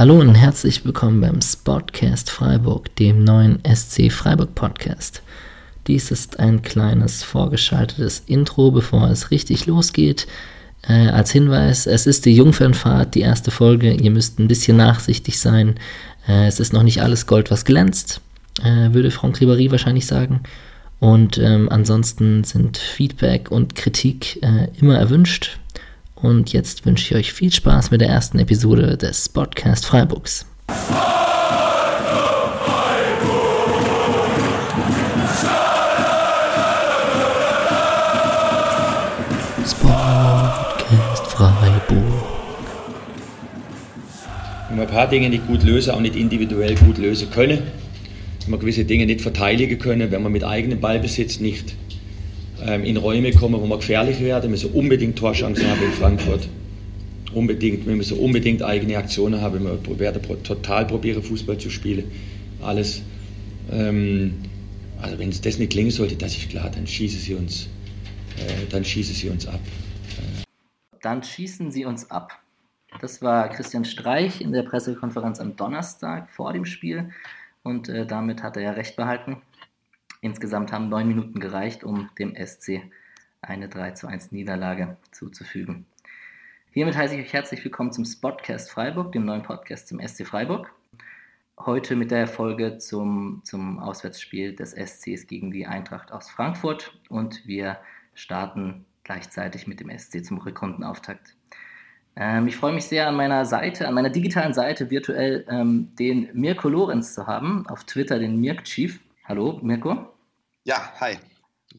Hallo und herzlich willkommen beim Spotcast Freiburg, dem neuen SC Freiburg Podcast. Dies ist ein kleines vorgeschaltetes Intro, bevor es richtig losgeht. Äh, als Hinweis, es ist die Jungfernfahrt, die erste Folge. Ihr müsst ein bisschen nachsichtig sein. Äh, es ist noch nicht alles Gold, was glänzt, äh, würde Franck Ribéry wahrscheinlich sagen. Und ähm, ansonsten sind Feedback und Kritik äh, immer erwünscht. Und jetzt wünsche ich euch viel Spaß mit der ersten Episode des Podcast Freiburgs. Podcast Freiburg. Wenn wir ein paar Dinge nicht gut lösen, auch nicht individuell gut lösen können, wenn wir gewisse Dinge nicht verteidigen können, wenn wir mit eigenem Ballbesitz nicht ähm, in Räume kommen, wo wir gefährlich werden, müssen wir unbedingt Torchancen haben in Frankfurt. Unbedingt, wir müssen unbedingt eigene Aktionen haben, wir werden total probieren, Fußball zu spielen. Alles. Ähm, also wenn es das nicht klingen sollte, das ist klar, dann schießen sie uns, äh, dann schießen sie uns ab. Dann schießen sie uns ab. Das war Christian Streich in der Pressekonferenz am Donnerstag vor dem Spiel und äh, damit hat er ja recht behalten. Insgesamt haben neun Minuten gereicht, um dem SC eine 3 zu 1 Niederlage zuzufügen. Hiermit heiße ich euch herzlich willkommen zum Spotcast Freiburg, dem neuen Podcast zum SC Freiburg. Heute mit der Folge zum, zum Auswärtsspiel des SCs gegen die Eintracht aus Frankfurt und wir starten gleichzeitig mit dem SC zum Rückrundenauftakt. Ähm, ich freue mich sehr an meiner Seite, an meiner digitalen Seite virtuell ähm, den Mirko Lorenz zu haben, auf Twitter den Mirk Chief. Hallo, Mirko. Ja, hi.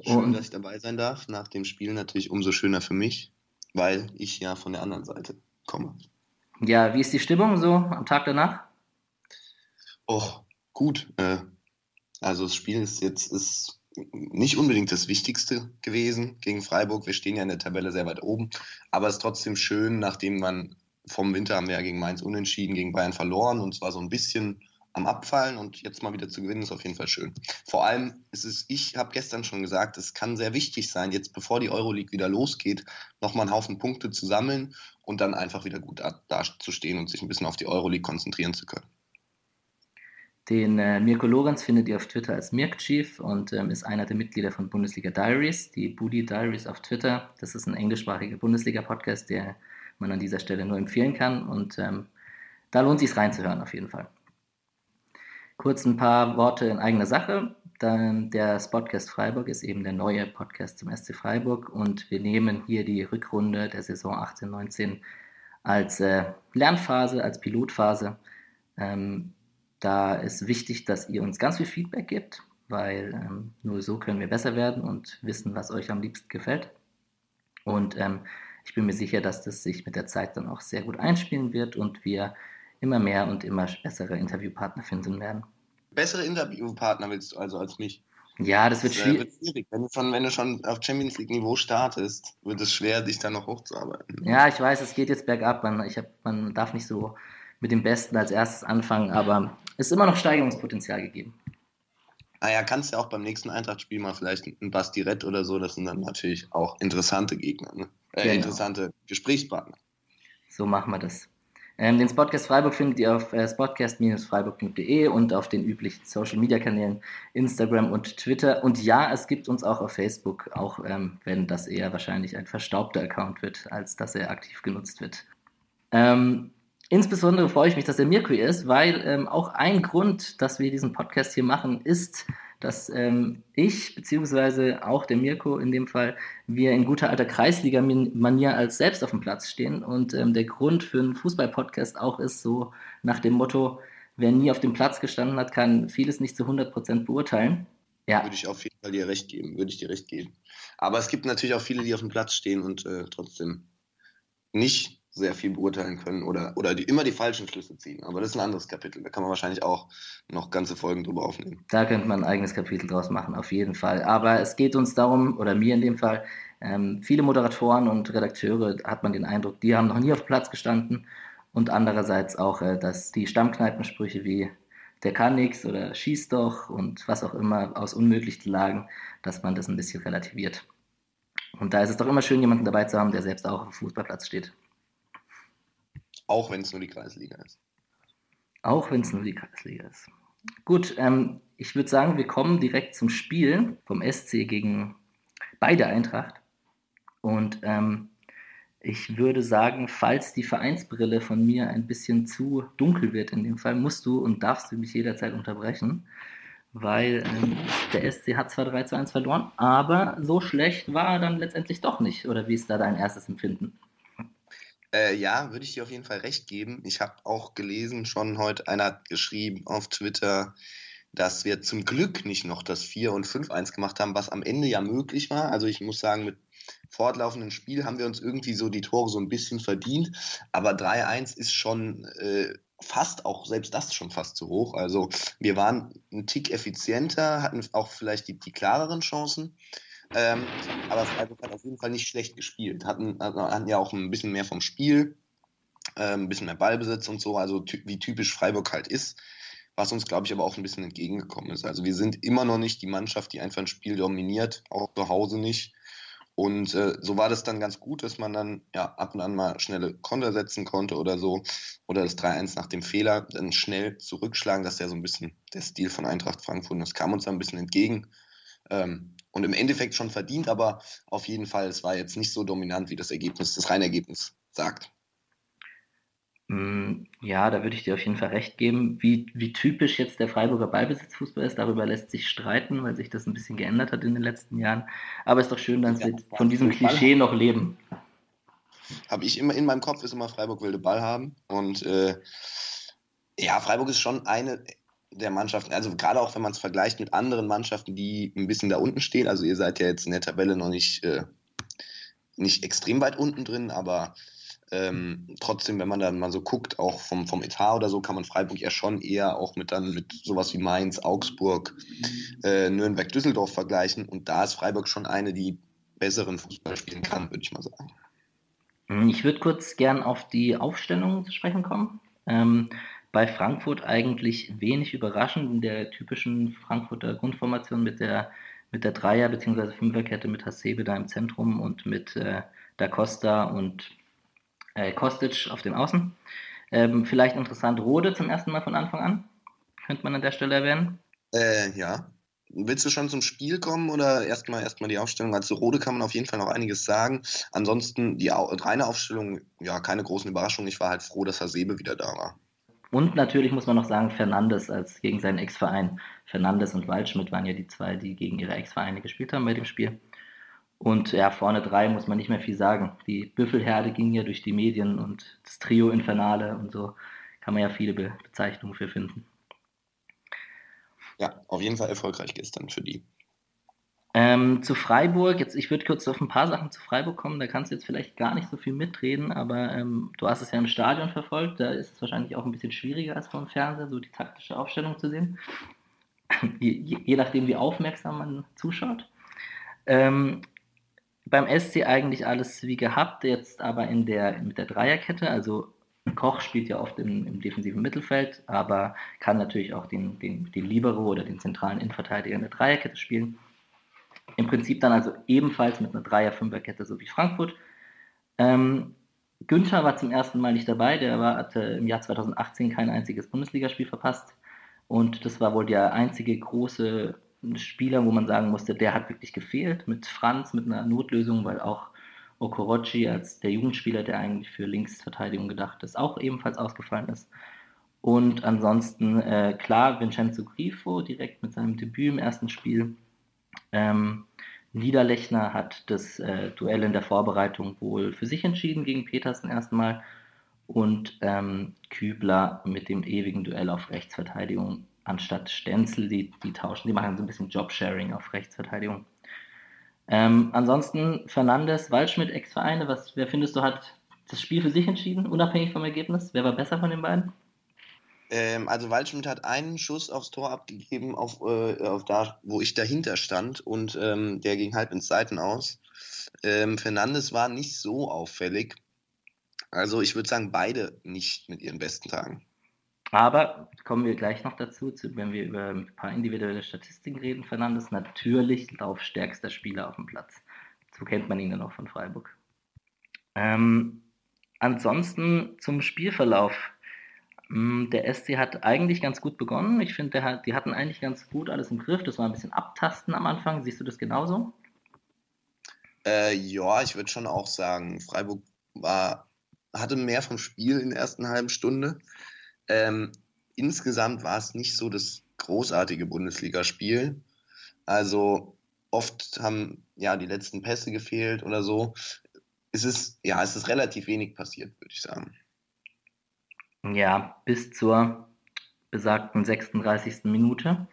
Schön, Und, dass ich dabei sein darf. Nach dem Spiel natürlich umso schöner für mich, weil ich ja von der anderen Seite komme. Ja, wie ist die Stimmung so am Tag danach? Oh, gut. Äh, also das Spiel ist jetzt ist nicht unbedingt das Wichtigste gewesen gegen Freiburg. Wir stehen ja in der Tabelle sehr weit oben, aber es ist trotzdem schön, nachdem man vom Winter haben wir ja gegen Mainz unentschieden, gegen Bayern verloren und zwar so ein bisschen am Abfallen und jetzt mal wieder zu gewinnen, ist auf jeden Fall schön. Vor allem ist es, ich habe gestern schon gesagt, es kann sehr wichtig sein, jetzt bevor die Euroleague wieder losgeht, nochmal einen Haufen Punkte zu sammeln und dann einfach wieder gut dazustehen und sich ein bisschen auf die Euroleague konzentrieren zu können. Den äh, Mirko Lorenz findet ihr auf Twitter als Mirk Chief und ähm, ist einer der Mitglieder von Bundesliga Diaries, die Booty Diaries auf Twitter. Das ist ein englischsprachiger Bundesliga-Podcast, der man an dieser Stelle nur empfehlen kann und ähm, da lohnt es sich reinzuhören auf jeden Fall. Kurz ein paar Worte in eigener Sache. Der Spotcast Freiburg ist eben der neue Podcast zum SC Freiburg und wir nehmen hier die Rückrunde der Saison 18-19 als äh, Lernphase, als Pilotphase. Ähm, da ist wichtig, dass ihr uns ganz viel Feedback gebt, weil ähm, nur so können wir besser werden und wissen, was euch am liebsten gefällt. Und ähm, ich bin mir sicher, dass das sich mit der Zeit dann auch sehr gut einspielen wird und wir immer mehr und immer bessere Interviewpartner finden werden. Bessere Interviewpartner willst du also als mich? Ja, das wird, das, schwierig. wird schwierig. Wenn du, schon, wenn du schon auf Champions League-Niveau startest, wird es schwer, dich da noch hochzuarbeiten. Ja, ich weiß, es geht jetzt bergab. Man, ich hab, man darf nicht so mit dem Besten als erstes anfangen, aber es ist immer noch Steigerungspotenzial gegeben. Naja, kannst ja auch beim nächsten Eintracht-Spiel mal vielleicht ein Bastirett oder so, das sind dann natürlich auch interessante Gegner, ne? äh, genau. interessante Gesprächspartner. So machen wir das. Ähm, den Spotcast Freiburg findet ihr auf äh, spotcast-freiburg.de und auf den üblichen Social Media Kanälen Instagram und Twitter. Und ja, es gibt uns auch auf Facebook, auch ähm, wenn das eher wahrscheinlich ein verstaubter Account wird, als dass er aktiv genutzt wird. Ähm, insbesondere freue ich mich, dass er Mirko ist, weil ähm, auch ein Grund, dass wir diesen Podcast hier machen, ist, dass ähm, ich, beziehungsweise auch der Mirko in dem Fall, wir in guter alter Kreisliga-Manier als selbst auf dem Platz stehen. Und ähm, der Grund für einen Fußball-Podcast auch ist so nach dem Motto, wer nie auf dem Platz gestanden hat, kann vieles nicht zu 100% beurteilen. Ja. Würde ich auf jeden Fall dir recht geben, würde ich dir recht geben. Aber es gibt natürlich auch viele, die auf dem Platz stehen und äh, trotzdem nicht sehr viel beurteilen können oder, oder die, immer die falschen Schlüsse ziehen. Aber das ist ein anderes Kapitel. Da kann man wahrscheinlich auch noch ganze Folgen drüber aufnehmen. Da könnte man ein eigenes Kapitel draus machen, auf jeden Fall. Aber es geht uns darum, oder mir in dem Fall, ähm, viele Moderatoren und Redakteure hat man den Eindruck, die haben noch nie auf Platz gestanden. Und andererseits auch, äh, dass die Stammkneipensprüche wie der kann nichts oder schieß doch und was auch immer aus unmöglichen Lagen, dass man das ein bisschen relativiert. Und da ist es doch immer schön, jemanden dabei zu haben, der selbst auch auf dem Fußballplatz steht. Auch wenn es nur die Kreisliga ist. Auch wenn es nur die Kreisliga ist. Gut, ähm, ich würde sagen, wir kommen direkt zum Spiel vom SC gegen beide Eintracht. Und ähm, ich würde sagen, falls die Vereinsbrille von mir ein bisschen zu dunkel wird in dem Fall, musst du und darfst du mich jederzeit unterbrechen, weil ähm, der SC hat zwar 3 zu 1 verloren, aber so schlecht war er dann letztendlich doch nicht. Oder wie ist da dein erstes Empfinden? Äh, ja, würde ich dir auf jeden Fall recht geben. Ich habe auch gelesen, schon heute einer hat geschrieben auf Twitter, dass wir zum Glück nicht noch das 4 und 5-1 gemacht haben, was am Ende ja möglich war. Also ich muss sagen, mit fortlaufenden Spiel haben wir uns irgendwie so die Tore so ein bisschen verdient. Aber 3-1 ist schon äh, fast auch, selbst das schon fast zu hoch. Also wir waren ein Tick effizienter, hatten auch vielleicht die, die klareren Chancen. Ähm, aber Freiburg hat auf jeden Fall nicht schlecht gespielt. Hatten, hatten ja auch ein bisschen mehr vom Spiel, äh, ein bisschen mehr Ballbesitz und so, also ty wie typisch Freiburg halt ist. Was uns, glaube ich, aber auch ein bisschen entgegengekommen ist. Also wir sind immer noch nicht die Mannschaft, die einfach ein Spiel dominiert, auch zu Hause nicht. Und äh, so war das dann ganz gut, dass man dann ja ab und an mal schnelle Konter setzen konnte oder so. Oder das 3-1 nach dem Fehler dann schnell zurückschlagen. Das ist ja so ein bisschen der Stil von Eintracht Frankfurt. Das kam uns dann ein bisschen entgegen. Ähm, und im Endeffekt schon verdient, aber auf jeden Fall, es war jetzt nicht so dominant, wie das Ergebnis, das reine Ergebnis sagt. Mm, ja, da würde ich dir auf jeden Fall recht geben. Wie, wie typisch jetzt der Freiburger Ballbesitzfußball ist, darüber lässt sich streiten, weil sich das ein bisschen geändert hat in den letzten Jahren. Aber es ist doch schön, dass ja, wir von diesem Klischee noch leben. Habe ich immer in meinem Kopf, ist immer Freiburg will den Ball haben. Und äh, ja, Freiburg ist schon eine der Mannschaften, also gerade auch wenn man es vergleicht mit anderen Mannschaften, die ein bisschen da unten stehen. Also ihr seid ja jetzt in der Tabelle noch nicht, äh, nicht extrem weit unten drin, aber ähm, trotzdem, wenn man dann mal so guckt, auch vom, vom Etat oder so, kann man Freiburg ja schon eher auch mit dann mit sowas wie Mainz, Augsburg, äh, Nürnberg, Düsseldorf vergleichen. Und da ist Freiburg schon eine, die besseren Fußball spielen kann, würde ich mal sagen. Ich würde kurz gern auf die Aufstellung zu sprechen kommen. Ähm, bei Frankfurt eigentlich wenig überraschend in der typischen Frankfurter Grundformation mit der, mit der Dreier- bzw. Fünferkette mit Hasebe da im Zentrum und mit äh, Da Costa und äh, Kostic auf dem Außen. Ähm, vielleicht interessant, Rode zum ersten Mal von Anfang an. Könnte man an der Stelle erwähnen. Äh, ja. Willst du schon zum Spiel kommen oder erstmal erstmal die Aufstellung? Also Rode kann man auf jeden Fall noch einiges sagen. Ansonsten die reine Aufstellung, ja, keine großen Überraschungen. Ich war halt froh, dass Hasebe wieder da war. Und natürlich muss man noch sagen, Fernandes als gegen seinen Ex-Verein. Fernandes und Waldschmidt waren ja die zwei, die gegen ihre Ex-Vereine gespielt haben bei dem Spiel. Und ja, vorne drei muss man nicht mehr viel sagen. Die Büffelherde ging ja durch die Medien und das Trio Infernale und so kann man ja viele Be Bezeichnungen für finden. Ja, auf jeden Fall erfolgreich gestern für die. Ähm, zu Freiburg, jetzt ich würde kurz auf ein paar Sachen zu Freiburg kommen, da kannst du jetzt vielleicht gar nicht so viel mitreden, aber ähm, du hast es ja im Stadion verfolgt, da ist es wahrscheinlich auch ein bisschen schwieriger als vom Fernseher, so die taktische Aufstellung zu sehen. je, je, nachdem, wie aufmerksam man zuschaut. Ähm, beim SC eigentlich alles wie gehabt, jetzt aber in der, mit der Dreierkette. Also Koch spielt ja oft im, im defensiven Mittelfeld, aber kann natürlich auch den, den, den Libero oder den zentralen Innenverteidiger in der Dreierkette spielen. Im Prinzip dann also ebenfalls mit einer Dreier-Fünfer-Kette, so wie Frankfurt. Ähm, Günther war zum ersten Mal nicht dabei, der war, hatte im Jahr 2018 kein einziges Bundesligaspiel verpasst. Und das war wohl der einzige große Spieler, wo man sagen musste, der hat wirklich gefehlt mit Franz, mit einer Notlösung, weil auch Okorochi als der Jugendspieler, der eigentlich für Linksverteidigung gedacht ist, auch ebenfalls ausgefallen ist. Und ansonsten, äh, klar, Vincenzo Grifo direkt mit seinem Debüt im ersten Spiel. Ähm, Niederlechner hat das äh, Duell in der Vorbereitung wohl für sich entschieden gegen Petersen erstmal. Und ähm, Kübler mit dem ewigen Duell auf Rechtsverteidigung anstatt Stenzel, die, die tauschen, die machen so ein bisschen Jobsharing auf Rechtsverteidigung. Ähm, ansonsten Fernandes, Waldschmidt, Ex-Vereine, wer findest du hat das Spiel für sich entschieden, unabhängig vom Ergebnis? Wer war besser von den beiden? Ähm, also Waldschmidt hat einen Schuss aufs Tor abgegeben, auf, äh, auf da, wo ich dahinter stand und ähm, der ging halb ins Seiten aus. Ähm, Fernandes war nicht so auffällig. Also ich würde sagen, beide nicht mit ihren besten Tagen. Aber kommen wir gleich noch dazu, wenn wir über ein paar individuelle Statistiken reden. Fernandes natürlich laufstärkster Spieler auf dem Platz. So kennt man ihn dann auch von Freiburg. Ähm, ansonsten zum Spielverlauf. Mm, der SC hat eigentlich ganz gut begonnen. Ich finde, die hatten eigentlich ganz gut alles im Griff. Das war ein bisschen Abtasten am Anfang. Siehst du das genauso? Äh, ja, ich würde schon auch sagen, Freiburg war, hatte mehr vom Spiel in der ersten halben Stunde. Ähm, insgesamt war es nicht so das großartige Bundesligaspiel. Also oft haben ja die letzten Pässe gefehlt oder so. Es ist, ja, es ist relativ wenig passiert, würde ich sagen. Ja, bis zur besagten 36. Minute.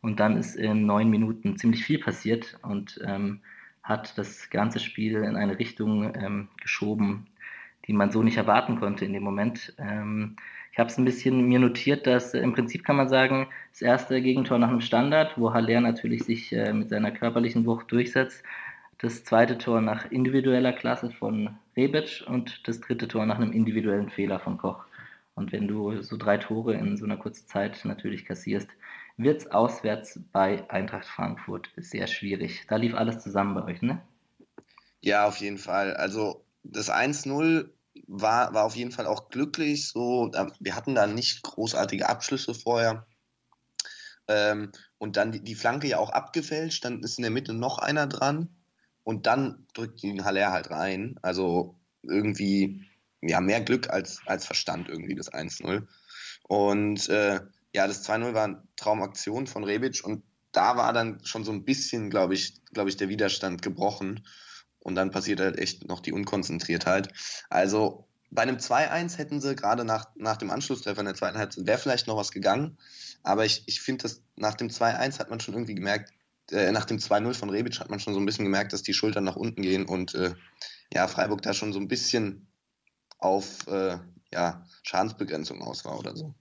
Und dann ist in neun Minuten ziemlich viel passiert und ähm, hat das ganze Spiel in eine Richtung ähm, geschoben, die man so nicht erwarten konnte in dem Moment. Ähm, ich habe es ein bisschen mir notiert, dass äh, im Prinzip kann man sagen, das erste Gegentor nach einem Standard, wo Haller natürlich sich äh, mit seiner körperlichen Wucht durchsetzt, das zweite Tor nach individueller Klasse von Rebic und das dritte Tor nach einem individuellen Fehler von Koch. Und wenn du so drei Tore in so einer kurzen Zeit natürlich kassierst, wird es auswärts bei Eintracht Frankfurt sehr schwierig. Da lief alles zusammen bei euch, ne? Ja, auf jeden Fall. Also das 1-0 war, war auf jeden Fall auch glücklich. So, wir hatten da nicht großartige Abschlüsse vorher. Ähm, und dann die, die, Flanke ja auch abgefälscht, dann ist in der Mitte noch einer dran und dann drückt ihn Haller halt rein. Also irgendwie ja, mehr Glück als, als Verstand irgendwie, das 1-0. Und äh, ja, das 2-0 war eine Traumaktion von Rebic und da war dann schon so ein bisschen, glaube ich, glaube ich, der Widerstand gebrochen. Und dann passiert halt echt noch die Unkonzentriertheit. Also bei einem 2-1 hätten sie gerade nach, nach dem Anschlusstreffer in der zweiten Halbzeit, wäre vielleicht noch was gegangen. Aber ich, ich finde, dass nach dem 2-1 hat man schon irgendwie gemerkt, äh, nach dem 2-0 von Rebic hat man schon so ein bisschen gemerkt, dass die Schultern nach unten gehen und äh, ja, Freiburg da schon so ein bisschen auf äh, ja, Schadensbegrenzung aus war oder so.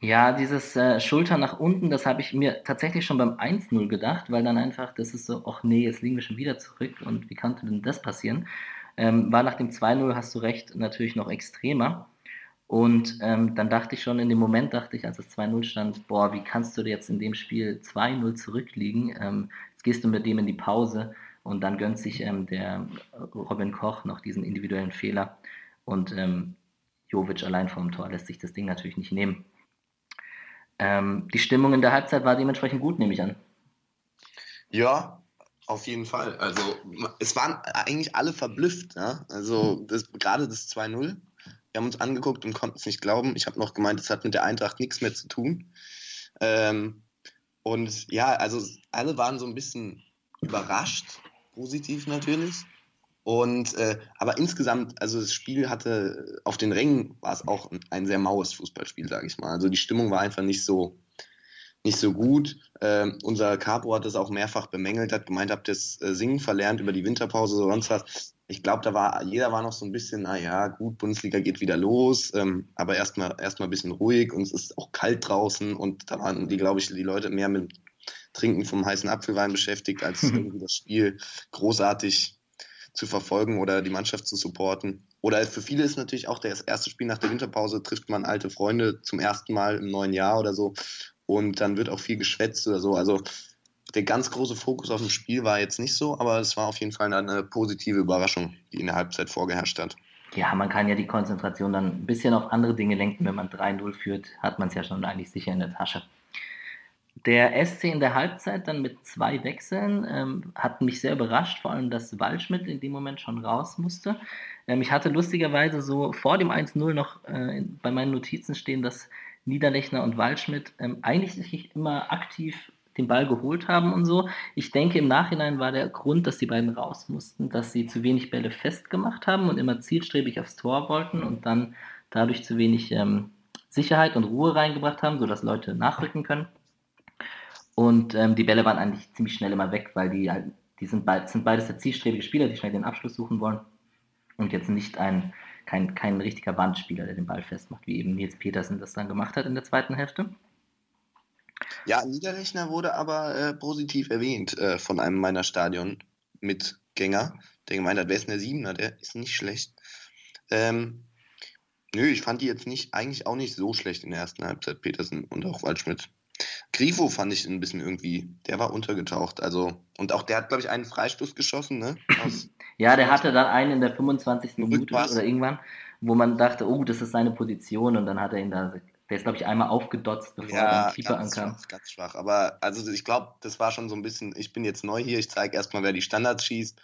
Ja, dieses äh, Schulter nach unten, das habe ich mir tatsächlich schon beim 1-0 gedacht, weil dann einfach, das ist so, ach nee, jetzt liegen wir schon wieder zurück und wie konnte denn das passieren? Ähm, war nach dem 2-0, hast du recht, natürlich noch extremer. Und ähm, dann dachte ich schon, in dem Moment dachte ich, als es 2-0 stand, boah, wie kannst du jetzt in dem Spiel 2-0 zurückliegen? Ähm, jetzt gehst du mit dem in die Pause und dann gönnt sich ähm, der Robin Koch noch diesen individuellen Fehler. Und ähm, Jovic allein vom Tor lässt sich das Ding natürlich nicht nehmen. Ähm, die Stimmung in der Halbzeit war dementsprechend gut, nehme ich an. Ja, auf jeden Fall. Also es waren eigentlich alle verblüfft. Ja? Also das, gerade das 2-0. Wir haben uns angeguckt und konnten es nicht glauben. Ich habe noch gemeint, es hat mit der Eintracht nichts mehr zu tun. Ähm, und ja, also alle waren so ein bisschen überrascht, positiv natürlich. Und äh, aber insgesamt, also das Spiel hatte auf den Rängen war es auch ein sehr maues Fußballspiel, sage ich mal. Also die Stimmung war einfach nicht so nicht so gut. Äh, unser Capo hat das auch mehrfach bemängelt, hat gemeint, habt das äh, Singen verlernt über die Winterpause oder sonst was. Ich glaube, da war jeder war noch so ein bisschen, naja, gut, Bundesliga geht wieder los, ähm, aber erstmal erstmal ein bisschen ruhig und es ist auch kalt draußen und da waren die, glaube ich, die Leute mehr mit Trinken vom heißen Apfelwein beschäftigt, als irgendwie das Spiel großartig zu verfolgen oder die Mannschaft zu supporten. Oder für viele ist natürlich auch das erste Spiel nach der Winterpause, trifft man alte Freunde zum ersten Mal im neuen Jahr oder so. Und dann wird auch viel geschwätzt oder so. Also der ganz große Fokus auf dem Spiel war jetzt nicht so, aber es war auf jeden Fall eine positive Überraschung, die in der Halbzeit vorgeherrscht hat. Ja, man kann ja die Konzentration dann ein bisschen auf andere Dinge lenken. Wenn man 3-0 führt, hat man es ja schon eigentlich sicher in der Tasche. Der SC in der Halbzeit dann mit zwei Wechseln ähm, hat mich sehr überrascht, vor allem, dass Waldschmidt in dem Moment schon raus musste. Ähm, ich hatte lustigerweise so vor dem 1-0 noch äh, bei meinen Notizen stehen, dass Niederlechner und Waldschmidt ähm, eigentlich sich immer aktiv den Ball geholt haben und so. Ich denke, im Nachhinein war der Grund, dass die beiden raus mussten, dass sie zu wenig Bälle festgemacht haben und immer zielstrebig aufs Tor wollten und dann dadurch zu wenig ähm, Sicherheit und Ruhe reingebracht haben, sodass Leute nachrücken können. Und ähm, die Bälle waren eigentlich ziemlich schnell immer weg, weil die, halt, die sind, beid, sind beides sehr zielstrebige Spieler, die schnell den Abschluss suchen wollen. Und jetzt nicht ein, kein, kein richtiger Bandspieler, der den Ball festmacht, wie eben Nils Petersen das dann gemacht hat in der zweiten Hälfte. Ja, Niederrechner wurde aber äh, positiv erwähnt äh, von einem meiner Stadion-Mitgänger, der gemeint hat, wer ist denn der Siebener? Der ist nicht schlecht. Ähm, nö, ich fand die jetzt nicht, eigentlich auch nicht so schlecht in der ersten Halbzeit, Petersen und auch Waldschmidt. Grifo fand ich ein bisschen irgendwie, der war untergetaucht. Also, und auch der hat, glaube ich, einen Freistoß geschossen, ne? Aus Ja, der hatte dann einen in der 25. Minute oder irgendwann, wo man dachte, oh, das ist seine Position und dann hat er ihn da, der ist glaube ich einmal aufgedotzt, bevor ja, er den Keeper ganz ankam. Schwach, ganz schwach, aber also ich glaube, das war schon so ein bisschen, ich bin jetzt neu hier, ich zeige erstmal, wer die Standards schießt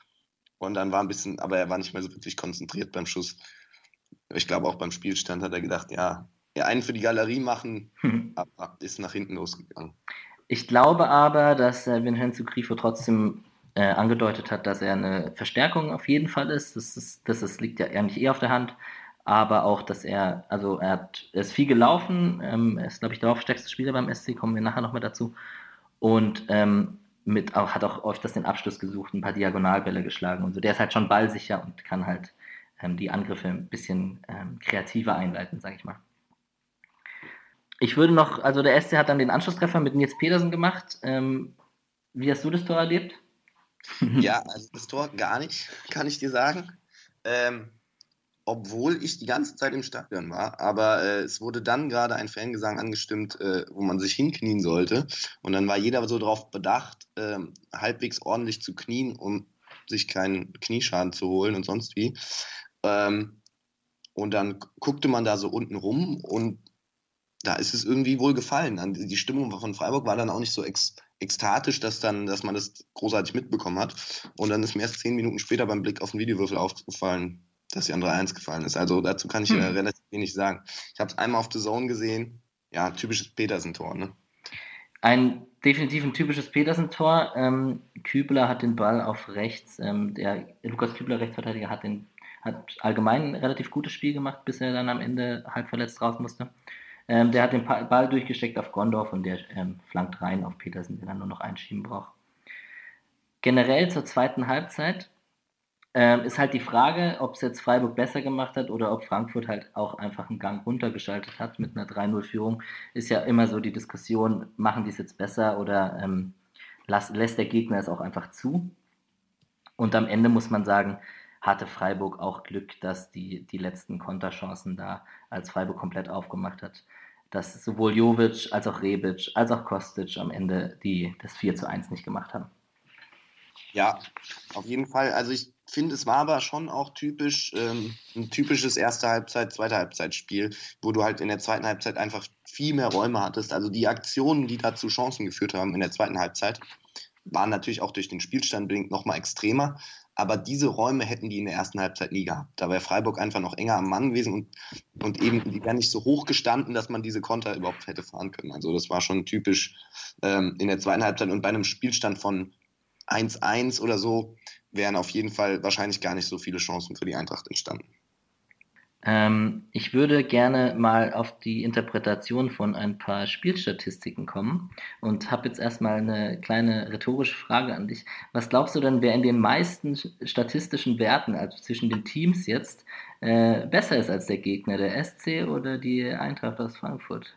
und dann war ein bisschen, aber er war nicht mehr so wirklich konzentriert beim Schuss. Ich glaube auch beim Spielstand hat er gedacht, ja, ja einen für die Galerie machen, aber ist nach hinten losgegangen. Ich glaube aber, dass äh, Vincenzo Grifo trotzdem äh, angedeutet hat, dass er eine Verstärkung auf jeden Fall ist. Das, ist, das ist, liegt ja eigentlich eh auf der Hand. Aber auch, dass er, also er, hat, er ist viel gelaufen, ähm, er ist, glaube ich, der laufstärkste Spieler beim SC, kommen wir nachher nochmal dazu. Und ähm, mit auch, hat auch öfters den Abschluss gesucht, ein paar Diagonalbälle geschlagen und so. Der ist halt schon ballsicher und kann halt ähm, die Angriffe ein bisschen ähm, kreativer einleiten, sage ich mal. Ich würde noch, also der SC hat dann den Anschlusstreffer mit Nils Pedersen gemacht. Ähm, wie hast du das Tor erlebt? ja, also das Tor gar nicht, kann ich dir sagen. Ähm, obwohl ich die ganze Zeit im Stadion war. Aber äh, es wurde dann gerade ein Fangesang angestimmt, äh, wo man sich hinknien sollte. Und dann war jeder so darauf bedacht, äh, halbwegs ordentlich zu knien, um sich keinen Knieschaden zu holen und sonst wie. Ähm, und dann guckte man da so unten rum und da ist es irgendwie wohl gefallen. Die Stimmung von Freiburg war dann auch nicht so ex ekstatisch, dass, dann, dass man das großartig mitbekommen hat. Und dann ist mir erst zehn Minuten später beim Blick auf den Videowürfel aufgefallen, dass die andere 1 gefallen ist. Also dazu kann ich hm. relativ wenig sagen. Ich habe es einmal auf The Zone gesehen. Ja, typisches Petersen-Tor. Ne? Ein definitiv ein typisches Petersen-Tor. Ähm, Kübler hat den Ball auf rechts. Ähm, der Lukas Kübler, Rechtsverteidiger, hat, den, hat allgemein ein relativ gutes Spiel gemacht, bis er dann am Ende halb verletzt raus musste. Ähm, der hat den Ball durchgesteckt auf Gondorf und der ähm, flankt rein auf Petersen, der dann nur noch einschieben braucht. Generell zur zweiten Halbzeit ähm, ist halt die Frage, ob es jetzt Freiburg besser gemacht hat oder ob Frankfurt halt auch einfach einen Gang runtergeschaltet hat mit einer 3-0-Führung. Ist ja immer so die Diskussion, machen die es jetzt besser oder ähm, las, lässt der Gegner es auch einfach zu? Und am Ende muss man sagen, hatte Freiburg auch Glück, dass die, die letzten Konterchancen da als Freiburg komplett aufgemacht hat. Dass sowohl Jovic als auch Rebic als auch Kostic am Ende die, das 4 zu 1 nicht gemacht haben. Ja, auf jeden Fall. Also ich finde, es war aber schon auch typisch, ähm, ein typisches erste Halbzeit, zweite Halbzeitspiel, wo du halt in der zweiten Halbzeit einfach viel mehr Räume hattest. Also die Aktionen, die da zu Chancen geführt haben in der zweiten Halbzeit, waren natürlich auch durch den Spielstand bedingt nochmal extremer. Aber diese Räume hätten die in der ersten Halbzeit nie gehabt. Da wäre Freiburg einfach noch enger am Mann gewesen und, und eben, die wären nicht so hoch gestanden, dass man diese Konter überhaupt hätte fahren können. Also das war schon typisch ähm, in der zweiten Halbzeit und bei einem Spielstand von 1-1 oder so wären auf jeden Fall wahrscheinlich gar nicht so viele Chancen für die Eintracht entstanden. Ähm, ich würde gerne mal auf die Interpretation von ein paar Spielstatistiken kommen und habe jetzt erstmal eine kleine rhetorische Frage an dich. Was glaubst du denn, wer in den meisten statistischen Werten, also zwischen den Teams jetzt, äh, besser ist als der Gegner, der SC oder die Eintracht aus Frankfurt?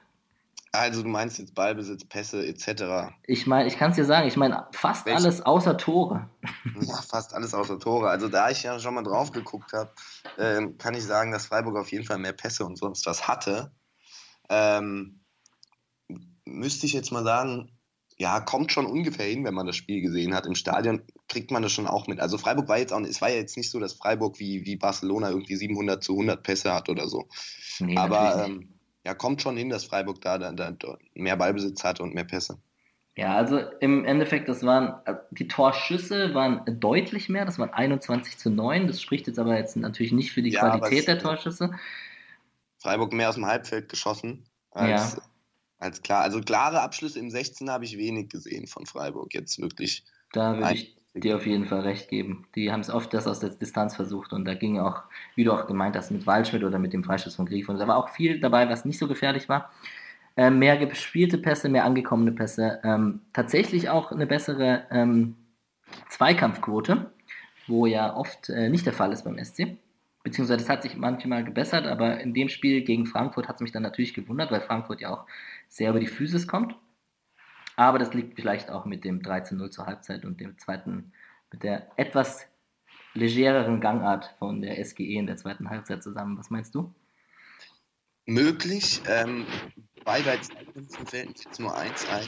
Also du meinst jetzt Ballbesitz, Pässe etc. Ich meine, ich kann es dir sagen, ich meine fast Welche? alles außer Tore. Ja, fast alles außer Tore. Also da ich ja schon mal drauf geguckt habe, äh, kann ich sagen, dass Freiburg auf jeden Fall mehr Pässe und sonst was hatte. Ähm, müsste ich jetzt mal sagen, ja, kommt schon ungefähr hin, wenn man das Spiel gesehen hat. Im Stadion kriegt man das schon auch mit. Also Freiburg war jetzt auch, es war ja jetzt nicht so, dass Freiburg wie, wie Barcelona irgendwie 700 zu 100 Pässe hat oder so. Nee, Aber ähm, ja, kommt schon hin, dass Freiburg da, da, da mehr Ballbesitz hat und mehr Pässe. Ja, also im Endeffekt, das waren, die Torschüsse waren deutlich mehr, das waren 21 zu 9. Das spricht jetzt aber jetzt natürlich nicht für die ja, Qualität der Torschüsse. Freiburg mehr aus dem Halbfeld geschossen als, ja. als klar. Also klare Abschlüsse im 16 habe ich wenig gesehen von Freiburg. Jetzt wirklich. Da würde ich dir auf jeden Fall recht geben. Die haben es oft das aus der Distanz versucht und da ging auch, wie du auch gemeint hast, mit Waldschmidt oder mit dem Freistoß von Grief und da war auch viel dabei, was nicht so gefährlich war. Ähm, mehr gespielte Pässe, mehr angekommene Pässe, ähm, tatsächlich auch eine bessere ähm, Zweikampfquote, wo ja oft äh, nicht der Fall ist beim SC. Beziehungsweise es hat sich manchmal gebessert, aber in dem Spiel gegen Frankfurt hat es mich dann natürlich gewundert, weil Frankfurt ja auch sehr über die Physis kommt. Aber das liegt vielleicht auch mit dem 13-0 zur Halbzeit und dem zweiten, mit der etwas legereren Gangart von der SGE in der zweiten Halbzeit zusammen. Was meinst du? Möglich. Ähm, bei Zweikämpfen fällt jetzt nur eins ein.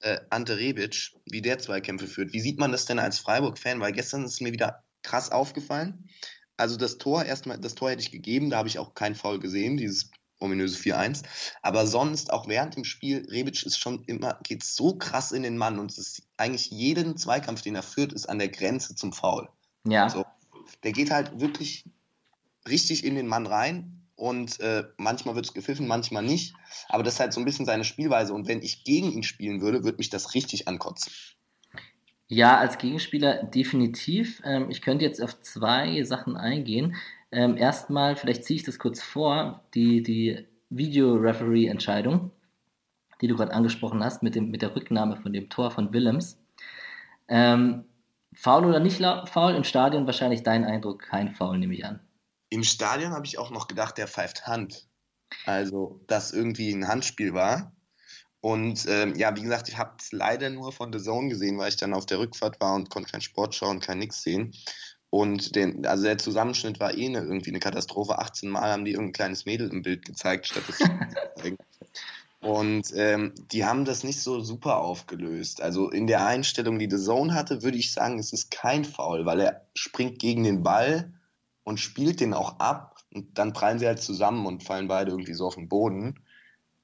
Äh, Ante Rebic, wie der Zweikämpfe führt. Wie sieht man das denn als Freiburg-Fan? Weil gestern ist mir wieder krass aufgefallen. Also das Tor erstmal, das Tor hätte ich gegeben, da habe ich auch keinen Foul gesehen, dieses ominöse 4-1. Aber sonst, auch während dem Spiel, Rebic ist schon immer, geht so krass in den Mann und es ist eigentlich jeden Zweikampf, den er führt, ist an der Grenze zum Foul. Ja. So, der geht halt wirklich richtig in den Mann rein und äh, manchmal wird es gepfiffen, manchmal nicht. Aber das ist halt so ein bisschen seine Spielweise. Und wenn ich gegen ihn spielen würde, würde mich das richtig ankotzen. Ja, als Gegenspieler definitiv. Ähm, ich könnte jetzt auf zwei Sachen eingehen. Ähm, erstmal, vielleicht ziehe ich das kurz vor, die, die Video-Referee-Entscheidung, die du gerade angesprochen hast, mit, dem, mit der Rücknahme von dem Tor von Willems. Ähm, faul oder nicht faul? Im Stadion wahrscheinlich dein Eindruck, kein Foul, nehme ich an. Im Stadion habe ich auch noch gedacht, der pfeift Hand. Also, dass irgendwie ein Handspiel war. Und ähm, ja, wie gesagt, ich habe es leider nur von The Zone gesehen, weil ich dann auf der Rückfahrt war und konnte kein Sport schauen, kein nix sehen. Und den, also der Zusammenschnitt war eh eine, irgendwie eine Katastrophe. 18 Mal haben die irgendein kleines Mädel im Bild gezeigt, statt es zu zeigen. Und ähm, die haben das nicht so super aufgelöst. Also in der Einstellung, die The Zone hatte, würde ich sagen, es ist kein Foul, weil er springt gegen den Ball und spielt den auch ab. Und dann prallen sie halt zusammen und fallen beide irgendwie so auf den Boden.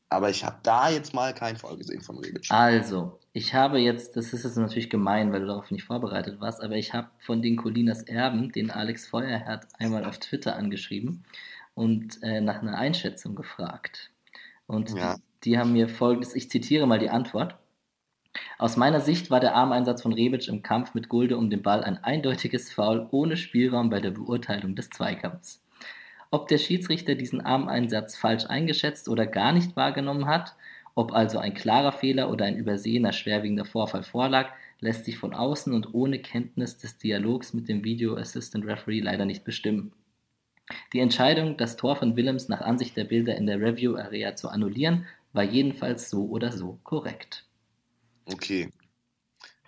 Aber ich habe da jetzt mal keinen Fall gesehen von Rebic. Also, ich habe jetzt, das ist jetzt natürlich gemein, weil du darauf nicht vorbereitet warst, aber ich habe von den Colinas Erben den Alex Feuerherd einmal auf Twitter angeschrieben und äh, nach einer Einschätzung gefragt. Und ja. die, die haben mir folgendes, ich zitiere mal die Antwort. Aus meiner Sicht war der Armeinsatz von Rebic im Kampf mit Gulde um den Ball ein eindeutiges Foul ohne Spielraum bei der Beurteilung des Zweikampfs. Ob der Schiedsrichter diesen Armeinsatz falsch eingeschätzt oder gar nicht wahrgenommen hat, ob also ein klarer Fehler oder ein übersehener schwerwiegender Vorfall vorlag, lässt sich von außen und ohne Kenntnis des Dialogs mit dem Video Assistant Referee leider nicht bestimmen. Die Entscheidung, das Tor von Willems nach Ansicht der Bilder in der Review Area zu annullieren, war jedenfalls so oder so korrekt. Okay.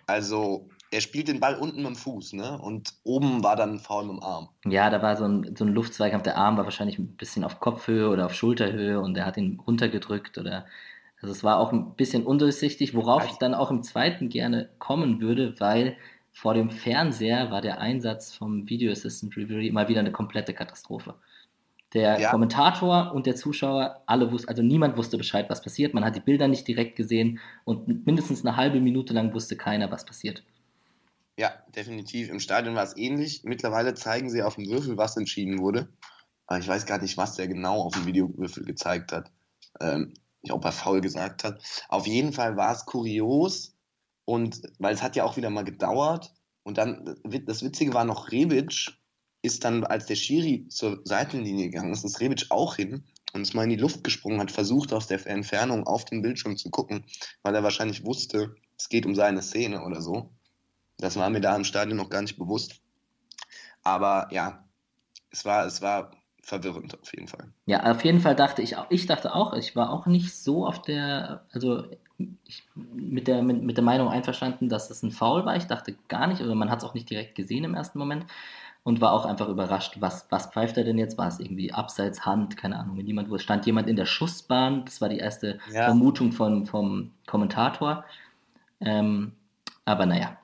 Also er spielt den Ball unten mit dem Fuß, ne? Und oben war dann faul mit dem Arm. Ja, da war so ein, so ein Luftzweikampf. Der Arm war wahrscheinlich ein bisschen auf Kopfhöhe oder auf Schulterhöhe und er hat ihn runtergedrückt oder. Also es war auch ein bisschen undurchsichtig, worauf ich dann auch im zweiten gerne kommen würde, weil vor dem Fernseher war der Einsatz vom Video Assistant Referee mal wieder eine komplette Katastrophe. Der ja. Kommentator und der Zuschauer, alle wussten, also niemand wusste Bescheid, was passiert. Man hat die Bilder nicht direkt gesehen und mindestens eine halbe Minute lang wusste keiner, was passiert. Ja, definitiv. Im Stadion war es ähnlich. Mittlerweile zeigen sie auf dem Würfel, was entschieden wurde. Aber ich weiß gar nicht, was der genau auf dem Videowürfel gezeigt hat. Ähm, ob er faul gesagt hat. Auf jeden Fall war es kurios. Und weil es hat ja auch wieder mal gedauert. Und dann, das Witzige war noch, Rebic ist dann, als der Schiri zur Seitenlinie gegangen ist, ist Rebic auch hin und ist mal in die Luft gesprungen, hat versucht, aus der Entfernung auf den Bildschirm zu gucken, weil er wahrscheinlich wusste, es geht um seine Szene oder so. Das war mir da im Stadion noch gar nicht bewusst. Aber ja, es war, es war verwirrend auf jeden Fall. Ja, auf jeden Fall dachte ich auch, ich dachte auch, ich war auch nicht so auf der, also ich, mit, der, mit, mit der Meinung einverstanden, dass es ein Foul war. Ich dachte gar nicht, oder man hat es auch nicht direkt gesehen im ersten Moment und war auch einfach überrascht, was, was pfeift er denn jetzt? War es irgendwie abseits Hand, keine Ahnung, wenn jemand, wo stand jemand in der Schussbahn, das war die erste ja. Vermutung von, vom Kommentator. Ähm, aber naja,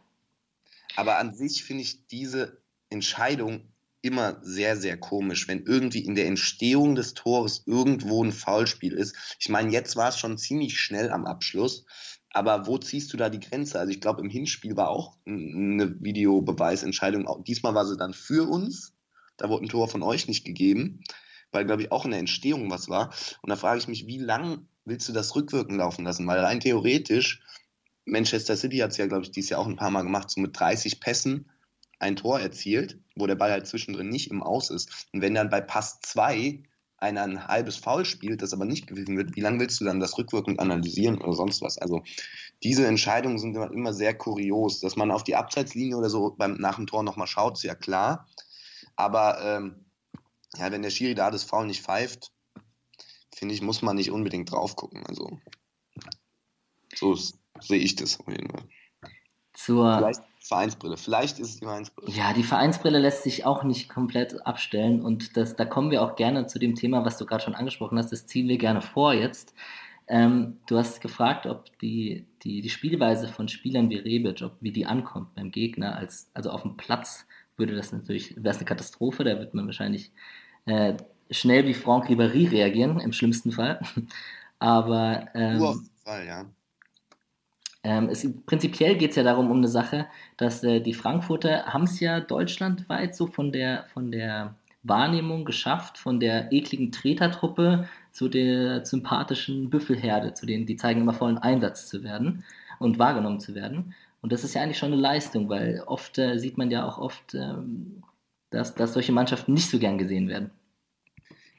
aber an sich finde ich diese Entscheidung immer sehr, sehr komisch, wenn irgendwie in der Entstehung des Tores irgendwo ein Foulspiel ist. Ich meine, jetzt war es schon ziemlich schnell am Abschluss, aber wo ziehst du da die Grenze? Also ich glaube, im Hinspiel war auch eine Videobeweisentscheidung. Diesmal war sie dann für uns. Da wurde ein Tor von euch nicht gegeben, weil, glaube ich, auch in der Entstehung was war. Und da frage ich mich, wie lang willst du das rückwirken laufen lassen? Weil rein theoretisch Manchester City hat es ja, glaube ich, dieses Jahr auch ein paar Mal gemacht, so mit 30 Pässen ein Tor erzielt, wo der Ball halt zwischendrin nicht im Aus ist. Und wenn dann bei Pass 2 einer ein halbes Foul spielt, das aber nicht gewesen wird, wie lange willst du dann das rückwirkend analysieren oder sonst was? Also diese Entscheidungen sind immer, immer sehr kurios. Dass man auf die Abseitslinie oder so beim, nach dem Tor nochmal schaut, ist ja klar. Aber ähm, ja, wenn der Schiri da das Foul nicht pfeift, finde ich, muss man nicht unbedingt drauf gucken. Also so sehe ich das auf jeden Fall. Zur Vielleicht Vereinsbrille. Vielleicht ist es die Vereinsbrille. Ja, die Vereinsbrille lässt sich auch nicht komplett abstellen. Und das, da kommen wir auch gerne zu dem Thema, was du gerade schon angesprochen hast. Das ziehen wir gerne vor jetzt. Ähm, du hast gefragt, ob die, die, die Spielweise von Spielern wie Rebic, ob wie die ankommt beim Gegner, als, also auf dem Platz würde das natürlich, wäre es eine Katastrophe, da wird man wahrscheinlich äh, schnell wie Franck Ribéry reagieren, im schlimmsten Fall. Aber ähm, Nur auf jeden Fall, ja. Ähm, es, prinzipiell geht es ja darum, um eine Sache, dass äh, die Frankfurter haben es ja deutschlandweit so von der, von der Wahrnehmung geschafft, von der ekligen Tretertruppe zu der sympathischen Büffelherde, zu denen die zeigen immer vollen Einsatz zu werden und wahrgenommen zu werden. Und das ist ja eigentlich schon eine Leistung, weil oft äh, sieht man ja auch oft, ähm, dass, dass solche Mannschaften nicht so gern gesehen werden.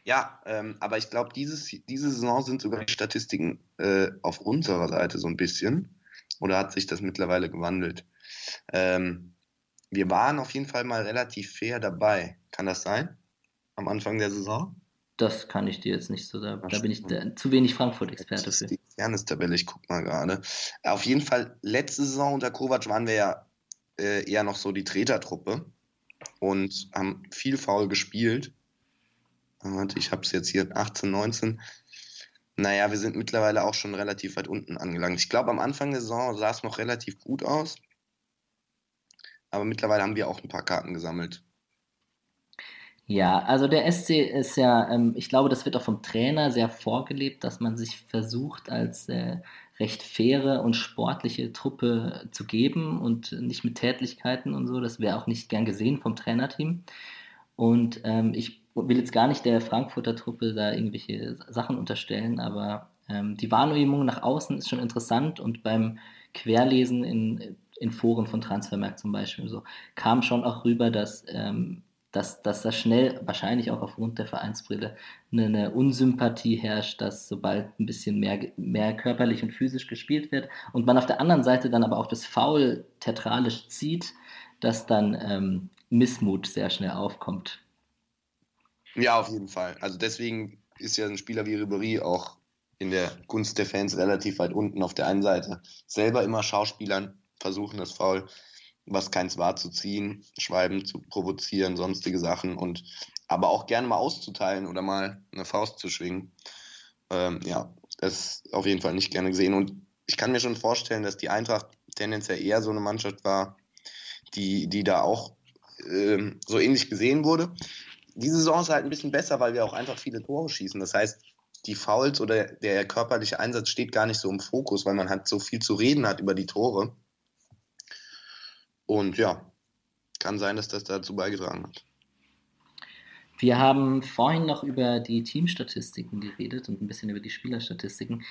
Ja, ähm, aber ich glaube, diese Saison sind sogar die Statistiken äh, auf unserer Seite so ein bisschen. Oder hat sich das mittlerweile gewandelt? Ähm, wir waren auf jeden Fall mal relativ fair dabei. Kann das sein? Am Anfang der Saison? Das kann ich dir jetzt nicht so sagen. Da bin ich zu wenig Frankfurt-Experte für. Die Fairness-Tabelle, ich guck mal gerade. Auf jeden Fall, letzte Saison unter Kovac waren wir ja äh, eher noch so die Tretertruppe und haben viel faul gespielt. Warte, ich habe es jetzt hier 18, 19. Naja, wir sind mittlerweile auch schon relativ weit unten angelangt. Ich glaube, am Anfang der Saison sah es noch relativ gut aus. Aber mittlerweile haben wir auch ein paar Karten gesammelt. Ja, also der SC ist ja, ähm, ich glaube, das wird auch vom Trainer sehr vorgelebt, dass man sich versucht, als äh, recht faire und sportliche Truppe zu geben und nicht mit Tätlichkeiten und so. Das wäre auch nicht gern gesehen vom Trainerteam. Und ähm, ich will jetzt gar nicht der Frankfurter Truppe da irgendwelche Sachen unterstellen, aber ähm, die Wahrnehmung nach außen ist schon interessant und beim Querlesen in, in Foren von Transfermarkt zum Beispiel so kam schon auch rüber, dass, ähm, dass, dass da schnell, wahrscheinlich auch aufgrund der Vereinsbrille, eine, eine, Unsympathie herrscht, dass sobald ein bisschen mehr, mehr körperlich und physisch gespielt wird und man auf der anderen Seite dann aber auch das Foul teatralisch zieht, dass dann ähm, Missmut sehr schnell aufkommt ja, auf jeden Fall. Also deswegen ist ja ein Spieler wie Ribery auch in der Gunst der Fans relativ weit unten auf der einen Seite. Selber immer Schauspielern versuchen das Foul, was keins war, zu ziehen, Schreiben zu provozieren, sonstige Sachen und aber auch gerne mal auszuteilen oder mal eine Faust zu schwingen. Ähm, ja, das ist auf jeden Fall nicht gerne gesehen. Und ich kann mir schon vorstellen, dass die Eintracht tendenziell eher so eine Mannschaft war, die, die da auch ähm, so ähnlich gesehen wurde diese Saison ist halt ein bisschen besser, weil wir auch einfach viele Tore schießen. Das heißt, die Fouls oder der körperliche Einsatz steht gar nicht so im Fokus, weil man halt so viel zu reden hat über die Tore. Und ja, kann sein, dass das dazu beigetragen hat. Wir haben vorhin noch über die Teamstatistiken geredet und ein bisschen über die Spielerstatistiken.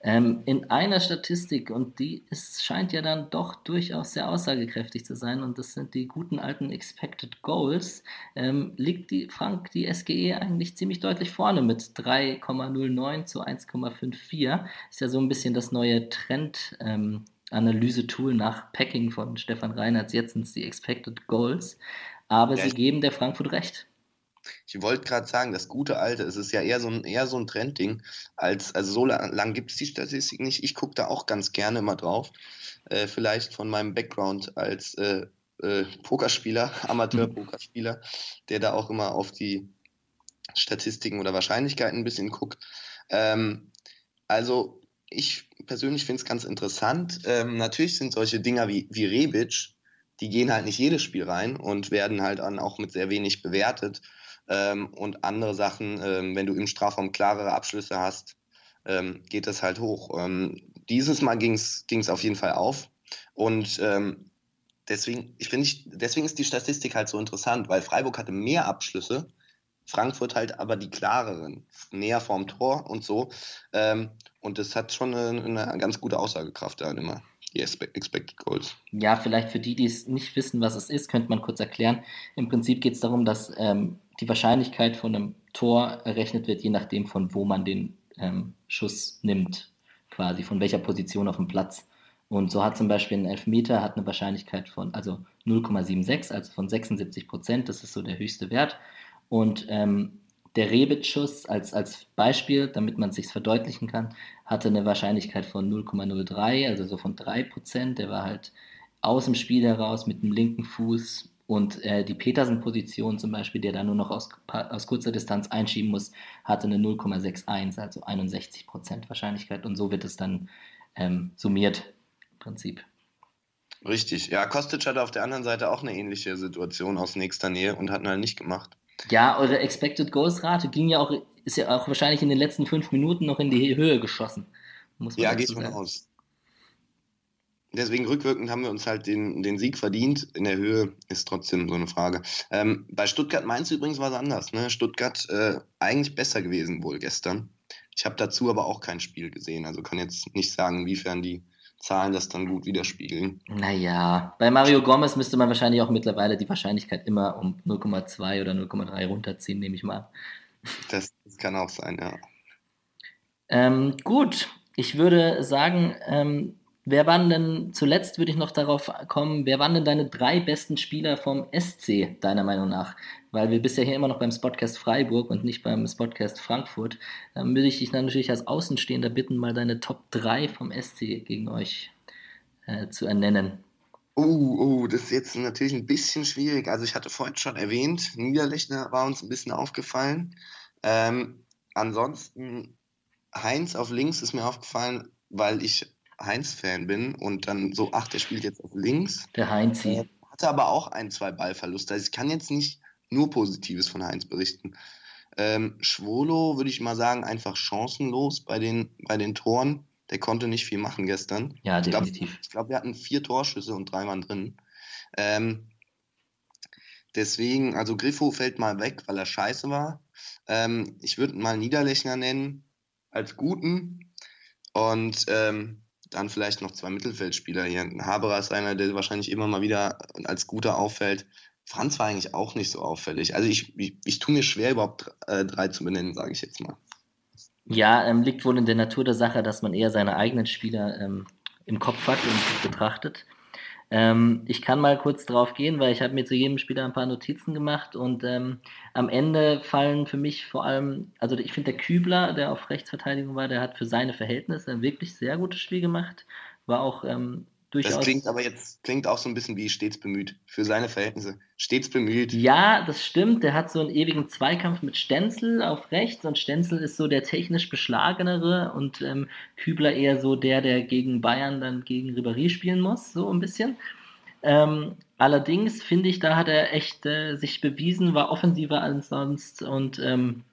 Ähm, in einer Statistik, und die ist, scheint ja dann doch durchaus sehr aussagekräftig zu sein, und das sind die guten alten Expected Goals, ähm, liegt die Frank, die SGE eigentlich ziemlich deutlich vorne mit 3,09 zu 1,54. Ist ja so ein bisschen das neue Trend. Ähm, Analyse-Tool nach Packing von Stefan Reinhardt, jetzt sind es die Expected Goals, aber ja, sie geben der Frankfurt recht. Ich wollte gerade sagen, das gute Alte, es ist ja eher so ein, eher so ein Trendding, als, also so lang, lang gibt es die Statistik nicht. Ich gucke da auch ganz gerne mal drauf. Äh, vielleicht von meinem Background als äh, äh, Pokerspieler, Amateur-Pokerspieler, der da auch immer auf die Statistiken oder Wahrscheinlichkeiten ein bisschen guckt. Ähm, also ich persönlich finde es ganz interessant. Ähm, natürlich sind solche Dinger wie, wie Rebic, die gehen halt nicht jedes Spiel rein und werden halt dann auch mit sehr wenig bewertet. Ähm, und andere Sachen, ähm, wenn du im Strafraum klarere Abschlüsse hast, ähm, geht das halt hoch. Ähm, dieses Mal ging es auf jeden Fall auf. Und ähm, deswegen, ich finde, deswegen ist die Statistik halt so interessant, weil Freiburg hatte mehr Abschlüsse, Frankfurt halt aber die klareren, näher vorm Tor und so. Ähm, und das hat schon eine, eine ganz gute Aussagekraft dann immer die Expected Goals. Ja, vielleicht für die, die es nicht wissen, was es ist, könnte man kurz erklären. Im Prinzip geht es darum, dass ähm, die Wahrscheinlichkeit von einem Tor errechnet wird, je nachdem, von wo man den ähm, Schuss nimmt, quasi, von welcher Position auf dem Platz. Und so hat zum Beispiel ein Elfmeter hat eine Wahrscheinlichkeit von also 0,76, also von 76 Prozent, das ist so der höchste Wert. Und ähm, der Rebit-Schuss als, als Beispiel, damit man es sich verdeutlichen kann, hatte eine Wahrscheinlichkeit von 0,03, also so von 3 Prozent. Der war halt aus dem Spiel heraus mit dem linken Fuß und äh, die Petersen-Position zum Beispiel, der da nur noch aus, aus kurzer Distanz einschieben muss, hatte eine 0,61, also 61% Wahrscheinlichkeit. Und so wird es dann ähm, summiert im Prinzip. Richtig. Ja, Kostic hatte auf der anderen Seite auch eine ähnliche Situation aus nächster Nähe und hat ihn halt nicht gemacht. Ja, eure Expected Goals Rate ging ja auch, ist ja auch wahrscheinlich in den letzten fünf Minuten noch in die Höhe geschossen. Muss man ja, geht von aus. Deswegen rückwirkend haben wir uns halt den, den Sieg verdient. In der Höhe ist trotzdem so eine Frage. Ähm, bei Stuttgart Mainz übrigens war es anders. Ne? Stuttgart äh, eigentlich besser gewesen wohl gestern. Ich habe dazu aber auch kein Spiel gesehen. Also kann jetzt nicht sagen, inwiefern die Zahlen das dann gut widerspiegeln. Naja, bei Mario Gomez müsste man wahrscheinlich auch mittlerweile die Wahrscheinlichkeit immer um 0,2 oder 0,3 runterziehen, nehme ich mal. Das, das kann auch sein, ja. Ähm, gut, ich würde sagen, ähm, wer waren denn, zuletzt würde ich noch darauf kommen, wer waren denn deine drei besten Spieler vom SC, deiner Meinung nach? Weil wir bisher hier immer noch beim Spotcast Freiburg und nicht beim Spotcast Frankfurt, dann würde ich dich natürlich als Außenstehender bitten, mal deine Top 3 vom SC gegen euch äh, zu ernennen. Oh, oh, das ist jetzt natürlich ein bisschen schwierig. Also ich hatte vorhin schon erwähnt, Niederlechner war uns ein bisschen aufgefallen. Ähm, ansonsten Heinz auf links ist mir aufgefallen, weil ich Heinz-Fan bin und dann so, ach, der spielt jetzt auf links. Der Heinz. Äh, hatte aber auch ein, zwei Ballverluste. Also ich kann jetzt nicht nur Positives von Heinz berichten. Ähm, Schwolo würde ich mal sagen, einfach chancenlos bei den, bei den Toren. Der konnte nicht viel machen gestern. Ja, definitiv. Ich glaube, glaub, wir hatten vier Torschüsse und drei waren drin. Ähm, deswegen, also Griffo fällt mal weg, weil er scheiße war. Ähm, ich würde mal Niederlechner nennen als guten. Und ähm, dann vielleicht noch zwei Mittelfeldspieler hier. Haberer ist einer, der wahrscheinlich immer mal wieder als guter auffällt. Franz war eigentlich auch nicht so auffällig. Also ich, ich, ich tue mir schwer, überhaupt äh, drei zu benennen, sage ich jetzt mal. Ja, ähm, liegt wohl in der Natur der Sache, dass man eher seine eigenen Spieler ähm, im Kopf hat und betrachtet. Ähm, ich kann mal kurz drauf gehen, weil ich habe mir zu jedem Spieler ein paar Notizen gemacht und ähm, am Ende fallen für mich vor allem, also ich finde der Kübler, der auf Rechtsverteidigung war, der hat für seine Verhältnisse ein wirklich sehr gutes Spiel gemacht, war auch ähm, durchaus. Das klingt aber jetzt klingt auch so ein bisschen wie stets bemüht für seine Verhältnisse. Stets bemüht. Ja, das stimmt. Der hat so einen ewigen Zweikampf mit Stenzel auf rechts und Stenzel ist so der technisch beschlagenere und ähm, Kübler eher so der, der gegen Bayern dann gegen Ribéry spielen muss, so ein bisschen. Ähm, allerdings finde ich, da hat er echt äh, sich bewiesen, war offensiver als sonst und ähm,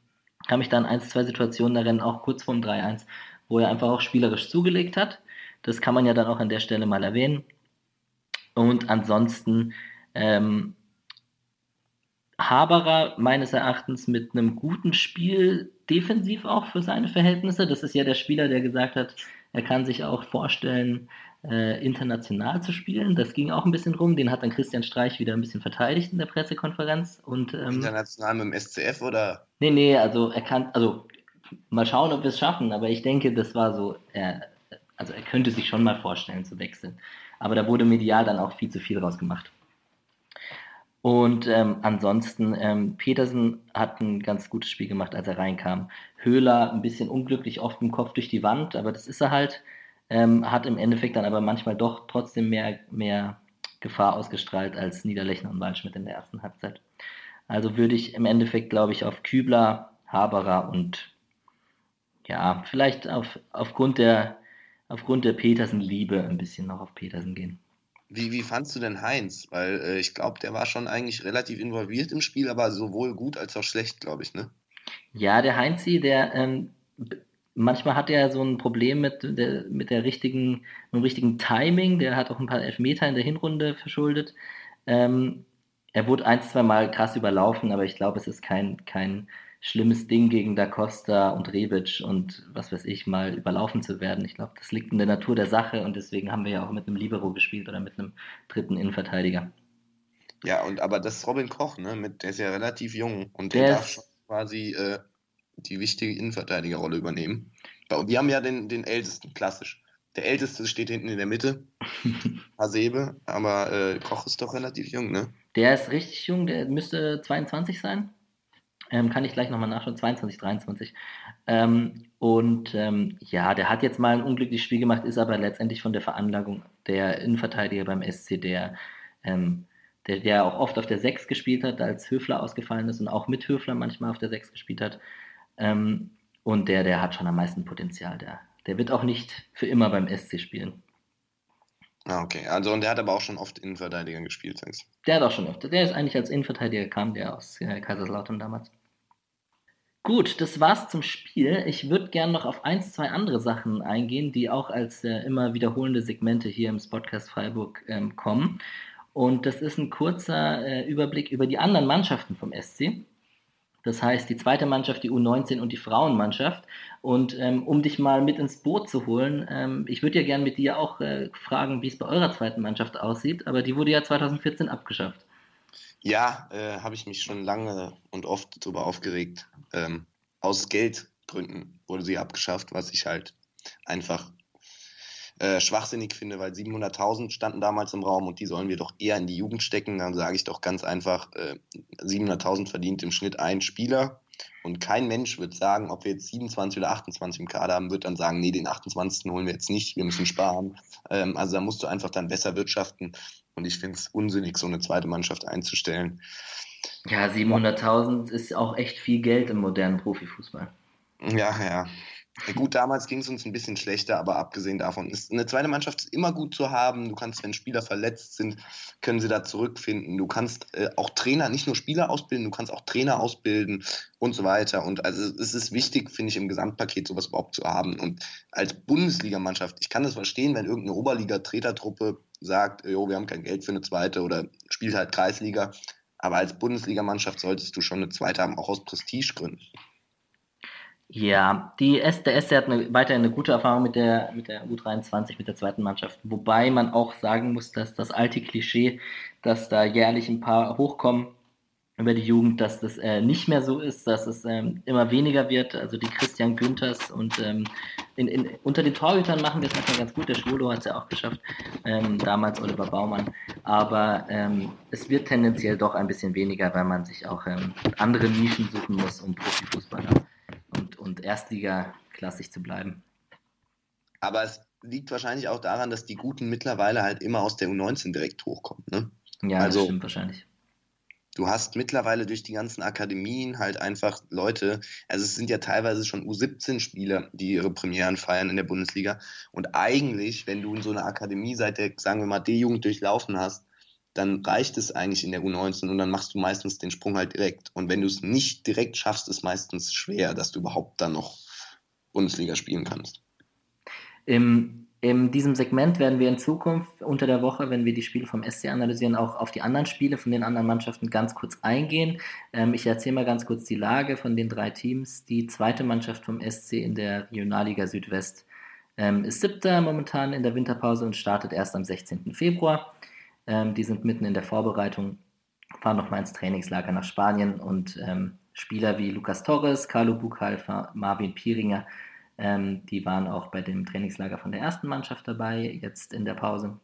kam ich dann ein, zwei Situationen darin, auch kurz vorm 3-1, wo er einfach auch spielerisch zugelegt hat. Das kann man ja dann auch an der Stelle mal erwähnen. Und ansonsten ähm, Haberer meines Erachtens mit einem guten Spiel defensiv auch für seine Verhältnisse. Das ist ja der Spieler, der gesagt hat, er kann sich auch vorstellen, äh, international zu spielen. Das ging auch ein bisschen rum. Den hat dann Christian Streich wieder ein bisschen verteidigt in der Pressekonferenz. Und, ähm, international mit dem SCF oder? Nee, nee, also er kann, also mal schauen, ob wir es schaffen, aber ich denke, das war so, er, also er könnte sich schon mal vorstellen zu wechseln. Aber da wurde medial dann auch viel zu viel draus gemacht. Und ähm, ansonsten, ähm, Petersen hat ein ganz gutes Spiel gemacht, als er reinkam. Höhler ein bisschen unglücklich, oft im Kopf durch die Wand, aber das ist er halt. Ähm, hat im Endeffekt dann aber manchmal doch trotzdem mehr, mehr Gefahr ausgestrahlt als Niederlechner und Waldschmidt in der ersten Halbzeit. Also würde ich im Endeffekt, glaube ich, auf Kübler, Haberer und ja, vielleicht auf, aufgrund der aufgrund der Petersen-Liebe ein bisschen noch auf Petersen gehen. Wie, wie fandst du denn Heinz? Weil äh, ich glaube, der war schon eigentlich relativ involviert im Spiel, aber sowohl gut als auch schlecht, glaube ich, ne? Ja, der Heinzi, der ähm, manchmal hat er so ein Problem mit der, mit der richtigen, mit dem richtigen Timing. Der hat auch ein paar Elfmeter in der Hinrunde verschuldet. Ähm, er wurde ein, zwei Mal krass überlaufen, aber ich glaube, es ist kein, kein schlimmes Ding gegen Da Costa und Rebic und was weiß ich mal überlaufen zu werden. Ich glaube, das liegt in der Natur der Sache und deswegen haben wir ja auch mit einem Libero gespielt oder mit einem dritten Innenverteidiger. Ja, und aber das ist Robin Koch, ne? Mit, der ist ja relativ jung und der, der darf schon quasi äh, die wichtige Innenverteidigerrolle übernehmen. Wir haben ja den, den Ältesten, klassisch. Der Älteste steht hinten in der Mitte, Hasebe, aber äh, Koch ist doch relativ jung, ne? Der ist richtig jung, der müsste 22 sein. Ähm, kann ich gleich nochmal nachschauen, 22, 23. Ähm, und ähm, ja, der hat jetzt mal ein unglückliches Spiel gemacht, ist aber letztendlich von der Veranlagung der Innenverteidiger beim SC, der, ähm, der, der auch oft auf der 6 gespielt hat, als Höfler ausgefallen ist und auch mit Höfler manchmal auf der 6 gespielt hat. Ähm, und der, der hat schon am meisten Potenzial. Der, der wird auch nicht für immer beim SC spielen. Ah, okay. Also und der hat aber auch schon oft Innenverteidiger gespielt, sagst du? Der hat auch schon oft. Der ist eigentlich als Innenverteidiger kam, der aus äh, Kaiserslautern damals. Gut, das war's zum Spiel. Ich würde gerne noch auf ein, zwei andere Sachen eingehen, die auch als äh, immer wiederholende Segmente hier im Podcast Freiburg ähm, kommen. Und das ist ein kurzer äh, Überblick über die anderen Mannschaften vom SC. Das heißt, die zweite Mannschaft, die U19 und die Frauenmannschaft. Und ähm, um dich mal mit ins Boot zu holen, ähm, ich würde ja gerne mit dir auch äh, fragen, wie es bei eurer zweiten Mannschaft aussieht, aber die wurde ja 2014 abgeschafft. Ja, äh, habe ich mich schon lange und oft darüber aufgeregt. Ähm, aus Geldgründen wurde sie abgeschafft, was ich halt einfach äh, schwachsinnig finde, weil 700.000 standen damals im Raum und die sollen wir doch eher in die Jugend stecken. Dann sage ich doch ganz einfach, äh, 700.000 verdient im Schnitt ein Spieler. Und kein Mensch wird sagen, ob wir jetzt 27 oder 28 im Kader haben, wird dann sagen, nee, den 28. holen wir jetzt nicht, wir müssen sparen. Ähm, also da musst du einfach dann besser wirtschaften. Und ich finde es unsinnig, so eine zweite Mannschaft einzustellen. Ja, 700.000 ist auch echt viel Geld im modernen Profifußball. Ja, ja. Gut, damals ging es uns ein bisschen schlechter, aber abgesehen davon ist eine zweite Mannschaft immer gut zu haben. Du kannst, wenn Spieler verletzt sind, können sie da zurückfinden. Du kannst äh, auch Trainer, nicht nur Spieler ausbilden, du kannst auch Trainer ausbilden und so weiter. Und also es ist wichtig, finde ich, im Gesamtpaket sowas überhaupt zu haben. Und als Bundesligamannschaft, ich kann das verstehen, wenn irgendeine Oberliga-Tretertruppe sagt, jo, wir haben kein Geld für eine zweite oder spielt halt Kreisliga. Aber als Bundesligamannschaft solltest du schon eine zweite haben, auch aus Prestigegründen. Ja, die S, der SC hat eine, weiterhin eine gute Erfahrung mit der, mit der U23, mit der zweiten Mannschaft. Wobei man auch sagen muss, dass das alte Klischee, dass da jährlich ein paar hochkommen über die Jugend, dass das äh, nicht mehr so ist, dass es ähm, immer weniger wird. Also die Christian Günthers und ähm, in, in, unter den Torhütern machen wir es manchmal ganz gut. Der Schwolo hat es ja auch geschafft, ähm, damals Oliver Baumann. Aber ähm, es wird tendenziell doch ein bisschen weniger, weil man sich auch ähm, andere Nischen suchen muss, um Profifußballer und, Erstliga-klassig zu bleiben. Aber es liegt wahrscheinlich auch daran, dass die Guten mittlerweile halt immer aus der U19 direkt hochkommen. Ne? Ja, also, das stimmt wahrscheinlich. Du hast mittlerweile durch die ganzen Akademien halt einfach Leute, also es sind ja teilweise schon U17-Spieler, die ihre Premieren feiern in der Bundesliga. Und eigentlich, wenn du in so einer Akademie seit der, sagen wir mal, D-Jugend durchlaufen hast, dann reicht es eigentlich in der U19 und dann machst du meistens den Sprung halt direkt. Und wenn du es nicht direkt schaffst, ist meistens schwer, dass du überhaupt dann noch Bundesliga spielen kannst. Im, in diesem Segment werden wir in Zukunft unter der Woche, wenn wir die Spiele vom SC analysieren, auch auf die anderen Spiele von den anderen Mannschaften ganz kurz eingehen. Ähm, ich erzähle mal ganz kurz die Lage von den drei Teams. Die zweite Mannschaft vom SC in der Regionalliga Südwest ähm, ist siebter momentan in der Winterpause und startet erst am 16. Februar. Ähm, die sind mitten in der Vorbereitung, fahren noch mal ins Trainingslager nach Spanien und ähm, Spieler wie Lucas Torres, Carlo Buchhalter, Marvin Pieringer, ähm, die waren auch bei dem Trainingslager von der ersten Mannschaft dabei, jetzt in der Pause.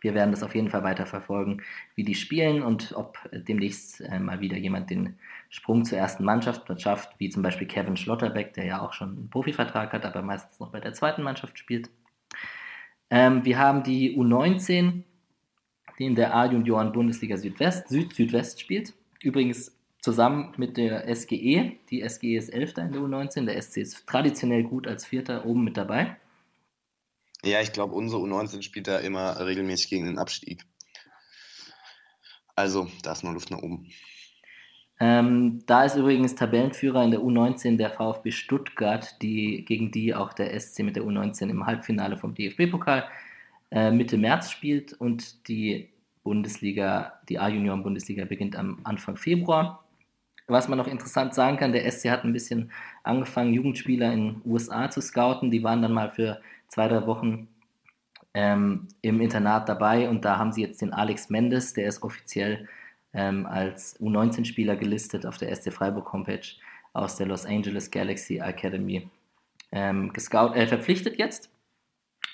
Wir werden das auf jeden Fall weiter verfolgen, wie die spielen und ob demnächst äh, mal wieder jemand den Sprung zur ersten Mannschaft schafft, wie zum Beispiel Kevin Schlotterbeck, der ja auch schon einen Profivertrag hat, aber meistens noch bei der zweiten Mannschaft spielt. Wir haben die U19, die in der A-Junioren Bundesliga Südwest, Süd-Südwest spielt. Übrigens zusammen mit der SGE. Die SGE ist Elfter in der U19, der SC ist traditionell gut als Vierter oben mit dabei. Ja, ich glaube, unsere U19 spielt da immer regelmäßig gegen den Abstieg. Also, da ist noch Luft nach oben. Ähm, da ist übrigens Tabellenführer in der U19 der VfB Stuttgart, die, gegen die auch der SC mit der U19 im Halbfinale vom DFB-Pokal äh, Mitte März spielt und die Bundesliga, die A-Junioren-Bundesliga beginnt am Anfang Februar. Was man noch interessant sagen kann, der SC hat ein bisschen angefangen, Jugendspieler in den USA zu scouten. Die waren dann mal für zwei, drei Wochen ähm, im Internat dabei und da haben sie jetzt den Alex Mendes, der ist offiziell ähm, als U19-Spieler gelistet auf der SC Freiburg Homepage aus der Los Angeles Galaxy Academy ähm, gescout, äh, verpflichtet jetzt.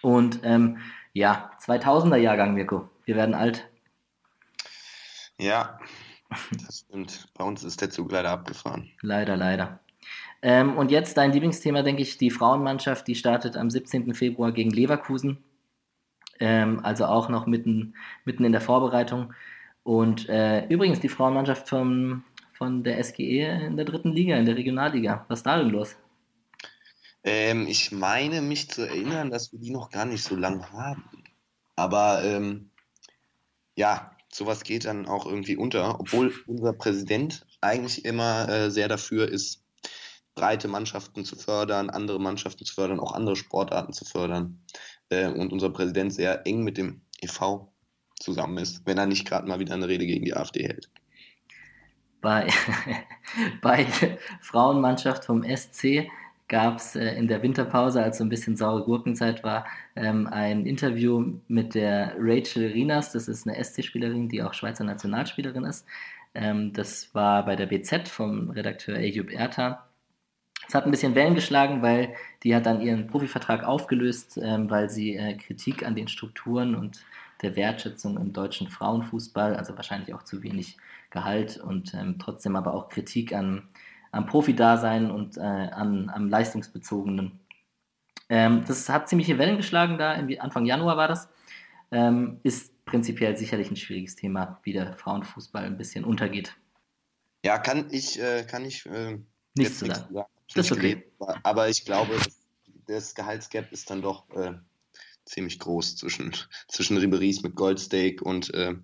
Und ähm, ja, 2000er Jahrgang, Mirko. Wir werden alt. Ja, das stimmt. Bei uns ist der Zug leider abgefahren. Leider, leider. Ähm, und jetzt dein Lieblingsthema, denke ich, die Frauenmannschaft, die startet am 17. Februar gegen Leverkusen. Ähm, also auch noch mitten, mitten in der Vorbereitung. Und äh, übrigens die Frauenmannschaft vom, von der SGE in der dritten Liga, in der Regionalliga. Was ist da denn los? Ähm, ich meine mich zu erinnern, dass wir die noch gar nicht so lange haben. Aber ähm, ja, sowas geht dann auch irgendwie unter, obwohl unser Präsident eigentlich immer äh, sehr dafür ist, breite Mannschaften zu fördern, andere Mannschaften zu fördern, auch andere Sportarten zu fördern. Äh, und unser Präsident sehr eng mit dem EV zusammen ist, wenn er nicht gerade mal wieder eine Rede gegen die AfD hält. Bei, bei Frauenmannschaft vom SC gab es äh, in der Winterpause, als so ein bisschen saure Gurkenzeit war, ähm, ein Interview mit der Rachel Rinas. Das ist eine SC-Spielerin, die auch Schweizer Nationalspielerin ist. Ähm, das war bei der BZ vom Redakteur Ayub Erta. Es hat ein bisschen Wellen geschlagen, weil die hat dann ihren Profivertrag aufgelöst, ähm, weil sie äh, Kritik an den Strukturen und der Wertschätzung im deutschen Frauenfußball, also wahrscheinlich auch zu wenig Gehalt und ähm, trotzdem aber auch Kritik an, am Profi-Dasein und äh, an, am leistungsbezogenen. Ähm, das hat ziemliche Wellen geschlagen da, Anfang Januar war das. Ähm, ist prinzipiell sicherlich ein schwieriges Thema, wie der Frauenfußball ein bisschen untergeht. Ja, kann ich, äh, kann ich äh, nichts zu sagen. Das ist okay. Aber ich glaube, das Gehaltsgap ist dann doch äh, ziemlich groß zwischen, zwischen Riberies mit Goldsteak und äh,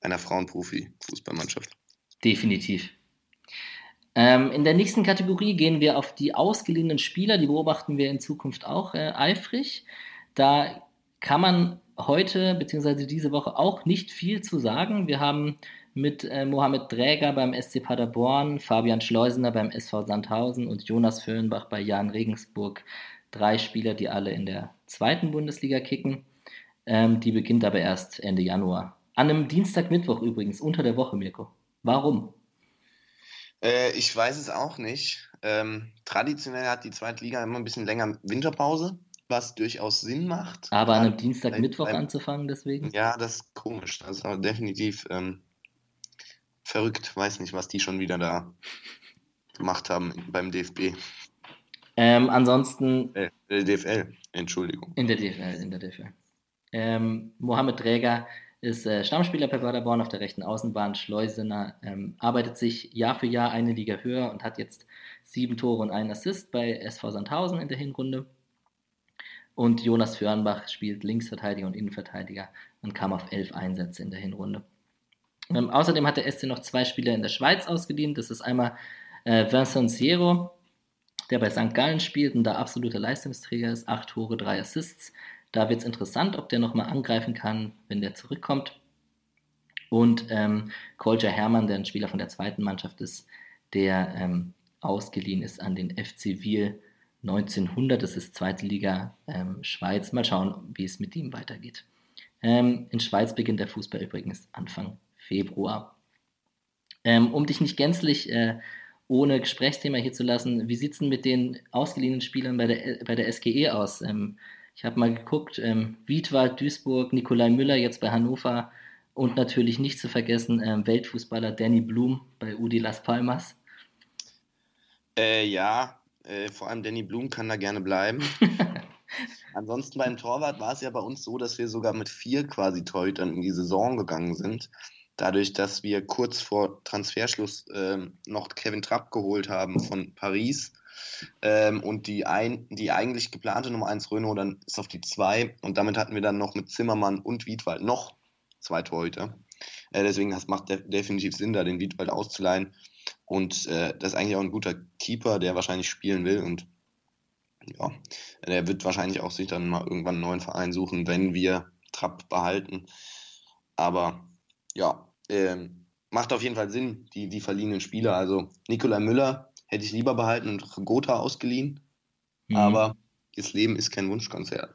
einer Frauenprofi-Fußballmannschaft. Definitiv. Ähm, in der nächsten Kategorie gehen wir auf die ausgeliehenen Spieler. Die beobachten wir in Zukunft auch äh, eifrig. Da kann man heute bzw. diese Woche auch nicht viel zu sagen. Wir haben mit äh, Mohamed Dräger beim SC Paderborn, Fabian Schleusener beim SV Sandhausen und Jonas Föhnbach bei Jan Regensburg drei Spieler, die alle in der zweiten Bundesliga kicken. Ähm, die beginnt aber erst Ende Januar. An einem Dienstag, Mittwoch übrigens, unter der Woche, Mirko. Warum? Äh, ich weiß es auch nicht. Ähm, traditionell hat die zweite Liga immer ein bisschen länger Winterpause, was durchaus Sinn macht. Aber an einem Dienstag, Mittwoch anzufangen, deswegen? Ja, das ist komisch. Das ist aber definitiv ähm, verrückt. Weiß nicht, was die schon wieder da gemacht haben beim DFB. Ähm, ansonsten. Äh, DFL, Entschuldigung. In der DFL, in der DFL. Ähm, Mohamed Träger ist äh, Stammspieler bei Paderborn auf der rechten Außenbahn. Schleusener ähm, arbeitet sich Jahr für Jahr eine Liga höher und hat jetzt sieben Tore und einen Assist bei SV Sandhausen in der Hinrunde. Und Jonas Fürnbach spielt Linksverteidiger und Innenverteidiger und kam auf elf Einsätze in der Hinrunde. Ähm, außerdem hat der SC noch zwei Spieler in der Schweiz ausgedient. Das ist einmal äh, Vincent Siero, der bei St. Gallen spielt und da absoluter Leistungsträger ist. Acht Tore, drei Assists. Da wird es interessant, ob der nochmal angreifen kann, wenn der zurückkommt. Und ähm, Kolja Hermann, der ein Spieler von der zweiten Mannschaft ist, der ähm, ausgeliehen ist an den FC Wiel 1900. Das ist zweite Liga ähm, Schweiz. Mal schauen, wie es mit ihm weitergeht. Ähm, in Schweiz beginnt der Fußball übrigens Anfang Februar. Ähm, um dich nicht gänzlich äh, ohne Gesprächsthema hier zu lassen, wie sieht es denn mit den ausgeliehenen Spielern bei der, bei der SGE aus? Ich habe mal geguckt, ähm, Wiedwald, Duisburg, Nikolai Müller jetzt bei Hannover und natürlich nicht zu vergessen ähm, Weltfußballer Danny Blum bei Udi Las Palmas. Äh, ja, äh, vor allem Danny Blum kann da gerne bleiben. Ansonsten beim Torwart war es ja bei uns so, dass wir sogar mit vier quasi Torhütern in die Saison gegangen sind dadurch, dass wir kurz vor Transferschluss ähm, noch Kevin Trapp geholt haben von Paris ähm, und die, ein, die eigentlich geplante Nummer 1 Renault dann ist auf die 2 und damit hatten wir dann noch mit Zimmermann und Wiedwald noch zwei Torhüter. Äh, deswegen das macht de definitiv Sinn, da den Wiedwald auszuleihen und äh, das ist eigentlich auch ein guter Keeper, der wahrscheinlich spielen will und ja, der wird wahrscheinlich auch sich dann mal irgendwann einen neuen Verein suchen, wenn wir Trapp behalten. Aber ja, ähm, macht auf jeden Fall Sinn, die, die verliehenen Spieler. Also Nikolai Müller hätte ich lieber behalten und Gotha ausgeliehen. Mhm. Aber das Leben ist kein Wunschkonzert.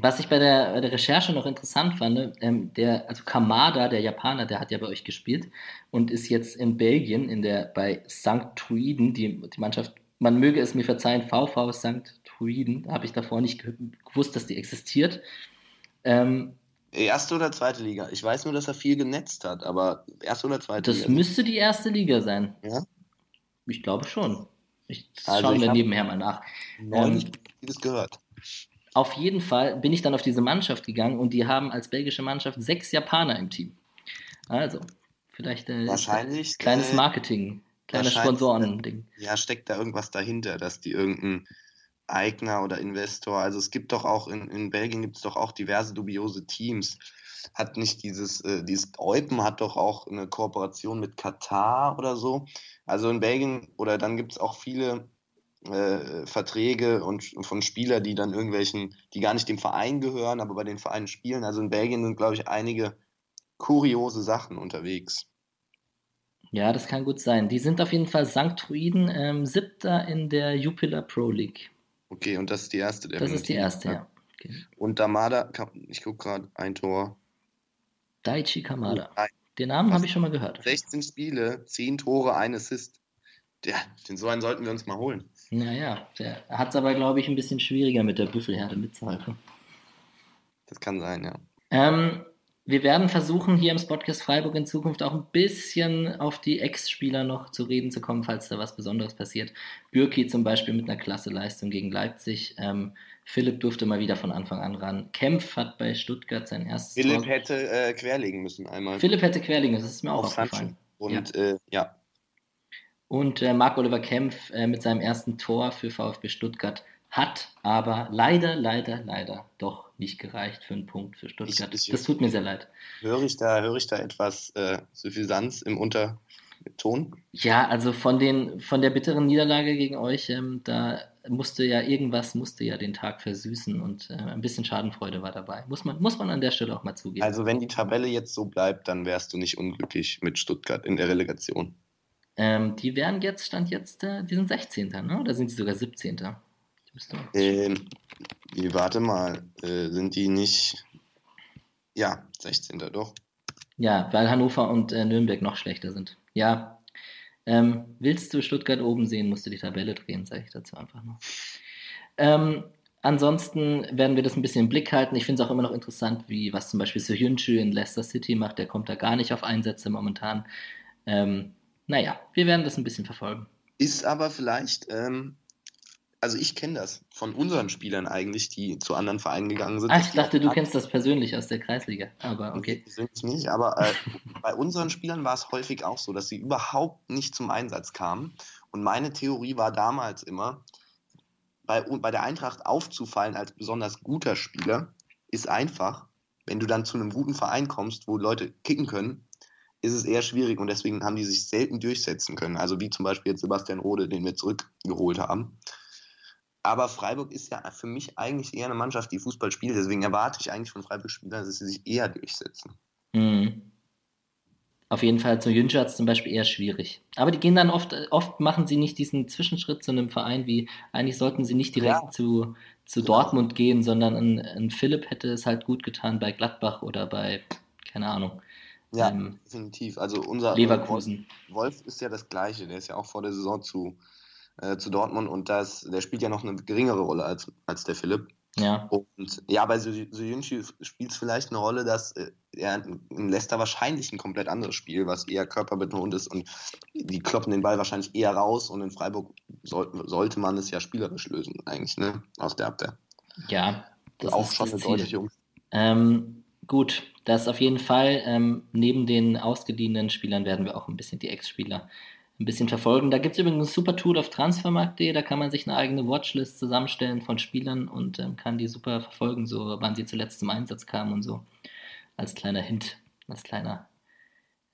Was ich bei der, bei der Recherche noch interessant fand, ähm, der, also Kamada, der Japaner, der hat ja bei euch gespielt und ist jetzt in Belgien in der, bei St. Truiden, die, die Mannschaft, man möge es mir verzeihen, VV St. Truiden, habe ich davor nicht gewusst, dass die existiert. Ähm, Erste oder zweite Liga? Ich weiß nur, dass er viel genetzt hat, aber erste oder zweite das Liga? Das müsste die erste Liga sein. Ja? Ich glaube schon. Ich also schauen wir nebenher mal nach. Neulich ähm, das gehört. Auf jeden Fall bin ich dann auf diese Mannschaft gegangen und die haben als belgische Mannschaft sechs Japaner im Team. Also, vielleicht äh, Wahrscheinlich, kleines äh, Marketing, kleines Sponsoren-Ding. Ja, steckt da irgendwas dahinter, dass die irgendein Eigner oder Investor. Also es gibt doch auch in, in Belgien gibt es doch auch diverse dubiose Teams. Hat nicht dieses, äh, dieses Eupen hat doch auch eine Kooperation mit Katar oder so. Also in Belgien oder dann gibt es auch viele äh, Verträge und von Spielern, die dann irgendwelchen, die gar nicht dem Verein gehören, aber bei den Vereinen spielen. Also in Belgien sind, glaube ich, einige kuriose Sachen unterwegs. Ja, das kann gut sein. Die sind auf jeden Fall St. Truiden, ähm, siebter in der Jupiler Pro League. Okay, und das ist die erste. Das ist die erste, ja. Okay. Und Damada, ich gucke gerade, ein Tor. Daichi Kamada. Oh, den Namen habe ich schon mal gehört. 16 Spiele, 10 Tore, ein Assist. Ja, den so einen sollten wir uns mal holen. Naja, der hat es aber, glaube ich, ein bisschen schwieriger mit der Büffelherde mitzuhalten. Das kann sein, ja. Ähm, wir werden versuchen, hier im Podcast Freiburg in Zukunft auch ein bisschen auf die Ex-Spieler noch zu reden zu kommen, falls da was Besonderes passiert. Bürki zum Beispiel mit einer klasse Leistung gegen Leipzig. Ähm, Philipp durfte mal wieder von Anfang an ran. Kempf hat bei Stuttgart sein erstes Philipp Tor. hätte äh, querlegen müssen einmal. Philipp hätte querlegen müssen, das ist mir auch aufgefallen. Und ja. Äh, ja. Und äh, Marc-Oliver Kempf äh, mit seinem ersten Tor für VfB Stuttgart hat aber leider, leider, leider doch nicht gereicht für einen Punkt für Stuttgart. Ich, ich, das tut mir sehr leid. Höre ich da, höre ich da etwas äh, Suffisanz im Unterton? Ja, also von, den, von der bitteren Niederlage gegen euch, ähm, da musste ja irgendwas, musste ja den Tag versüßen und äh, ein bisschen Schadenfreude war dabei. Muss man, muss man an der Stelle auch mal zugeben. Also wenn die Tabelle jetzt so bleibt, dann wärst du nicht unglücklich mit Stuttgart in der Relegation. Ähm, die wären jetzt, stand jetzt, äh, die sind 16. Ne? Oder sind sie sogar 17. Ähm, warte mal, äh, sind die nicht. Ja, 16. doch. Ja, weil Hannover und äh, Nürnberg noch schlechter sind. Ja. Ähm, willst du Stuttgart oben sehen, musst du die Tabelle drehen, sage ich dazu einfach nur. Ähm, ansonsten werden wir das ein bisschen im Blick halten. Ich finde es auch immer noch interessant, wie was zum Beispiel Soyuncu in Leicester City macht. Der kommt da gar nicht auf Einsätze momentan. Ähm, naja, wir werden das ein bisschen verfolgen. Ist aber vielleicht ähm, also ich kenne das von unseren Spielern eigentlich, die zu anderen Vereinen gegangen sind. Ach, ich dachte, du kennst das persönlich aus der Kreisliga, aber okay. Persönlich nicht, aber äh, bei unseren Spielern war es häufig auch so, dass sie überhaupt nicht zum Einsatz kamen. Und meine Theorie war damals immer, bei, bei der Eintracht aufzufallen als besonders guter Spieler ist einfach. Wenn du dann zu einem guten Verein kommst, wo Leute kicken können, ist es eher schwierig und deswegen haben die sich selten durchsetzen können. Also wie zum Beispiel jetzt Sebastian Rode, den wir zurückgeholt haben. Aber Freiburg ist ja für mich eigentlich eher eine Mannschaft, die Fußball spielt. Deswegen erwarte ich eigentlich von Freiburg-Spielern, dass sie sich eher durchsetzen. Mhm. Auf jeden Fall zu Jünscher zum Beispiel eher schwierig. Aber die gehen dann oft, oft machen sie nicht diesen Zwischenschritt zu einem Verein, wie eigentlich sollten sie nicht direkt ja. zu, zu Dortmund gehen, sondern ein, ein, Philipp hätte es halt gut getan bei Gladbach oder bei, keine Ahnung. Ja, ähm, definitiv. Also unser Leverkusen. Wolf ist ja das Gleiche, der ist ja auch vor der Saison zu, äh, zu Dortmund und das, der spielt ja noch eine geringere Rolle als, als der Philipp. Ja. Und ja, bei Soyuncu spielt es vielleicht eine Rolle, dass äh, er in Leicester wahrscheinlich ein komplett anderes Spiel, was eher körperbetont ist und die kloppen den Ball wahrscheinlich eher raus und in Freiburg soll, sollte man es ja spielerisch lösen, eigentlich, ne? Aus der Abwehr. Ja, das auch ist schon eine deutliche ähm, Gut, das auf jeden Fall. Ähm, neben den ausgeliehenen Spielern werden wir auch ein bisschen die Ex-Spieler ein bisschen verfolgen. Da gibt es übrigens ein super Tool auf transfermarkt.de, da kann man sich eine eigene Watchlist zusammenstellen von Spielern und ähm, kann die super verfolgen, so wann sie zuletzt zum Einsatz kamen und so. Als kleiner Hint, als kleiner.